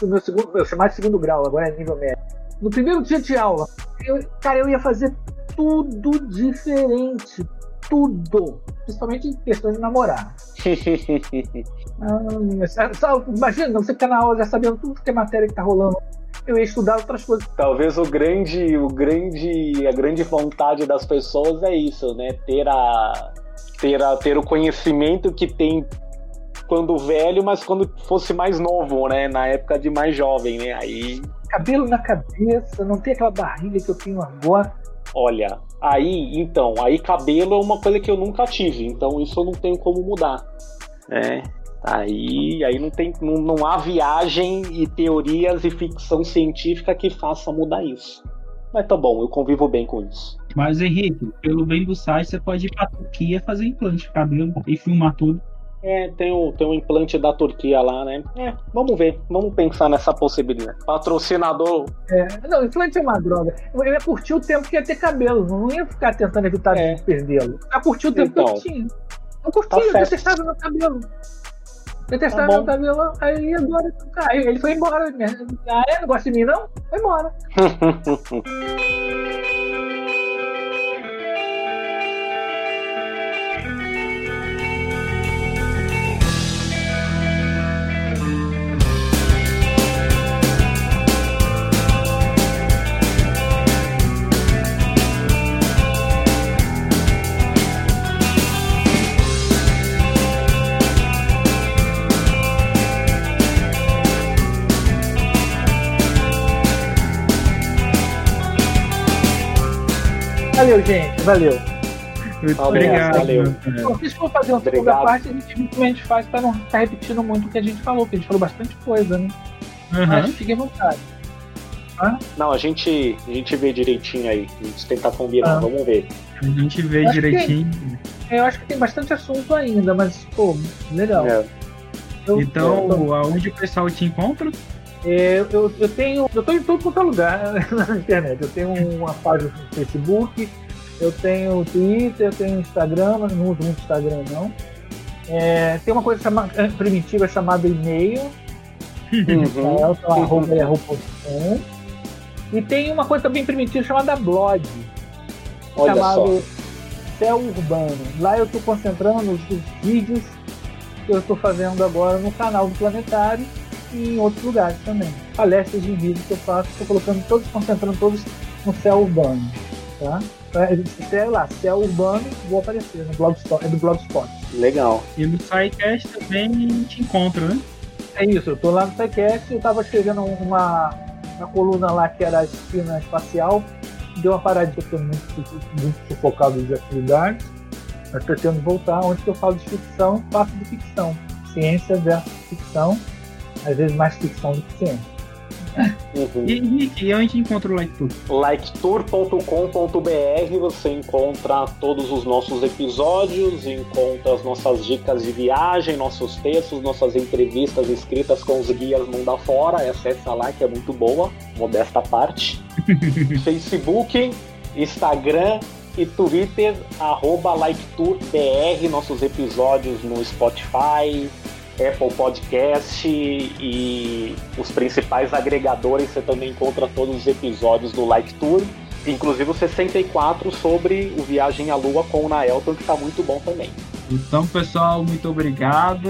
no meu segundo, eu chamar de segundo grau, agora é nível médio. No primeiro dia de aula, eu, cara, eu ia fazer tudo diferente. Tudo. Principalmente em questão de namorar. Ah, só- imagina, você ficar na aula já sabendo tudo que é matéria que tá rolando. Eu ia estudar outras coisas. Talvez o grande, o grande, a grande vontade das pessoas é isso, né? Ter a, ter a, ter o conhecimento que tem quando velho, mas quando fosse mais novo, né? Na época de mais jovem, né? Aí, Cabelo na cabeça, não tem aquela barriga que eu tenho agora. Olha, aí, então, aí cabelo é uma coisa que eu nunca tive, então isso eu não tenho como mudar, né? Aí, aí não tem, não, não há viagem e teorias e ficção científica que faça mudar isso. Mas tá bom, eu convivo bem com isso. mas Henrique, pelo bem do site, você pode ir pra Turquia fazer implante de cabelo e filmar tudo. É, tem o, tem o implante da Turquia lá, né? É, vamos ver, vamos pensar nessa possibilidade. Patrocinador, É, não, implante é uma droga. Eu ia curtir o tempo que ia ter cabelo, não ia ficar tentando evitar É. de perdê-lo. Eu ia curtir o tempo que Então. eu tinha. Eu curti, Tá eu certo. detestava meu cabelo. Detestava Tá meu cabelo, aí agora. Ah, ele foi embora. Né? Ah, é? Não gosta de mim, não? Foi embora. Valeu, gente. Valeu. Obrigado. valeu. Bom, se for fazer uma segunda parte, a gente a gente faz pra não ficar repetindo muito o que a gente falou, porque a gente falou bastante coisa, né? Aham. Mas fique à vontade. Não, a gente, a gente vê direitinho aí. A gente tenta combinar, Ah. vamos ver. A gente vê que- direitinho. É, Eu acho que tem bastante assunto ainda, mas, pô, legal. É. Eu, Então, eu, aonde o pessoal te encontra? É, eu, eu tenho. Eu tô em tudo quanto é lugar na internet. Eu tenho uma página no Facebook, eu tenho Twitter, eu tenho Instagram, mas não uso muito Instagram não. É, tem uma coisa chama, é, primitiva chamada e-mail, Uhum. yahoo.com. E tem uma coisa também primitiva chamada blog, Olha só. chamado Céu Urbano. Lá eu estou concentrando os, os vídeos que eu estou fazendo agora no canal do Planetário e em outros lugares também. Palestras de vídeo que eu faço, estou colocando todos, concentrando todos no Céu Urbano. Tá? Sei lá, Céu Urbano, vou aparecer no Blogspot, é do Blogspot. Legal. E no SciCast também te encontro, né? É isso, eu tô lá no SciCast, eu tava escrevendo uma, uma coluna lá que era a espina espacial, deu uma paradinha, eu tô muito, muito sufocado de atividades, mas pretendo voltar onde que eu falo de ficção, faço de ficção. Ciência versus ficção, às vezes mais ficção do que ciência. Uhum. E Henrique, e onde encontra o Like Tudo? liketour.com.br você encontra todos os nossos episódios, encontra as nossas dicas de viagem, nossos textos, nossas entrevistas escritas com os guias mundo afora. Acessa lá que é muito boa, modesta parte. Facebook, Instagram e Twitter, arroba LikeTourBR, nossos episódios no Spotify, Apple Podcast e os principais agregadores. Você também encontra todos os episódios do Like Tour, inclusive o 64 sobre o Viagem à Lua com o Naelton, que está muito bom também. Então, pessoal, muito obrigado.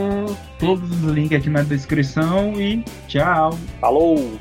Todos os links aqui na descrição e tchau. Falou!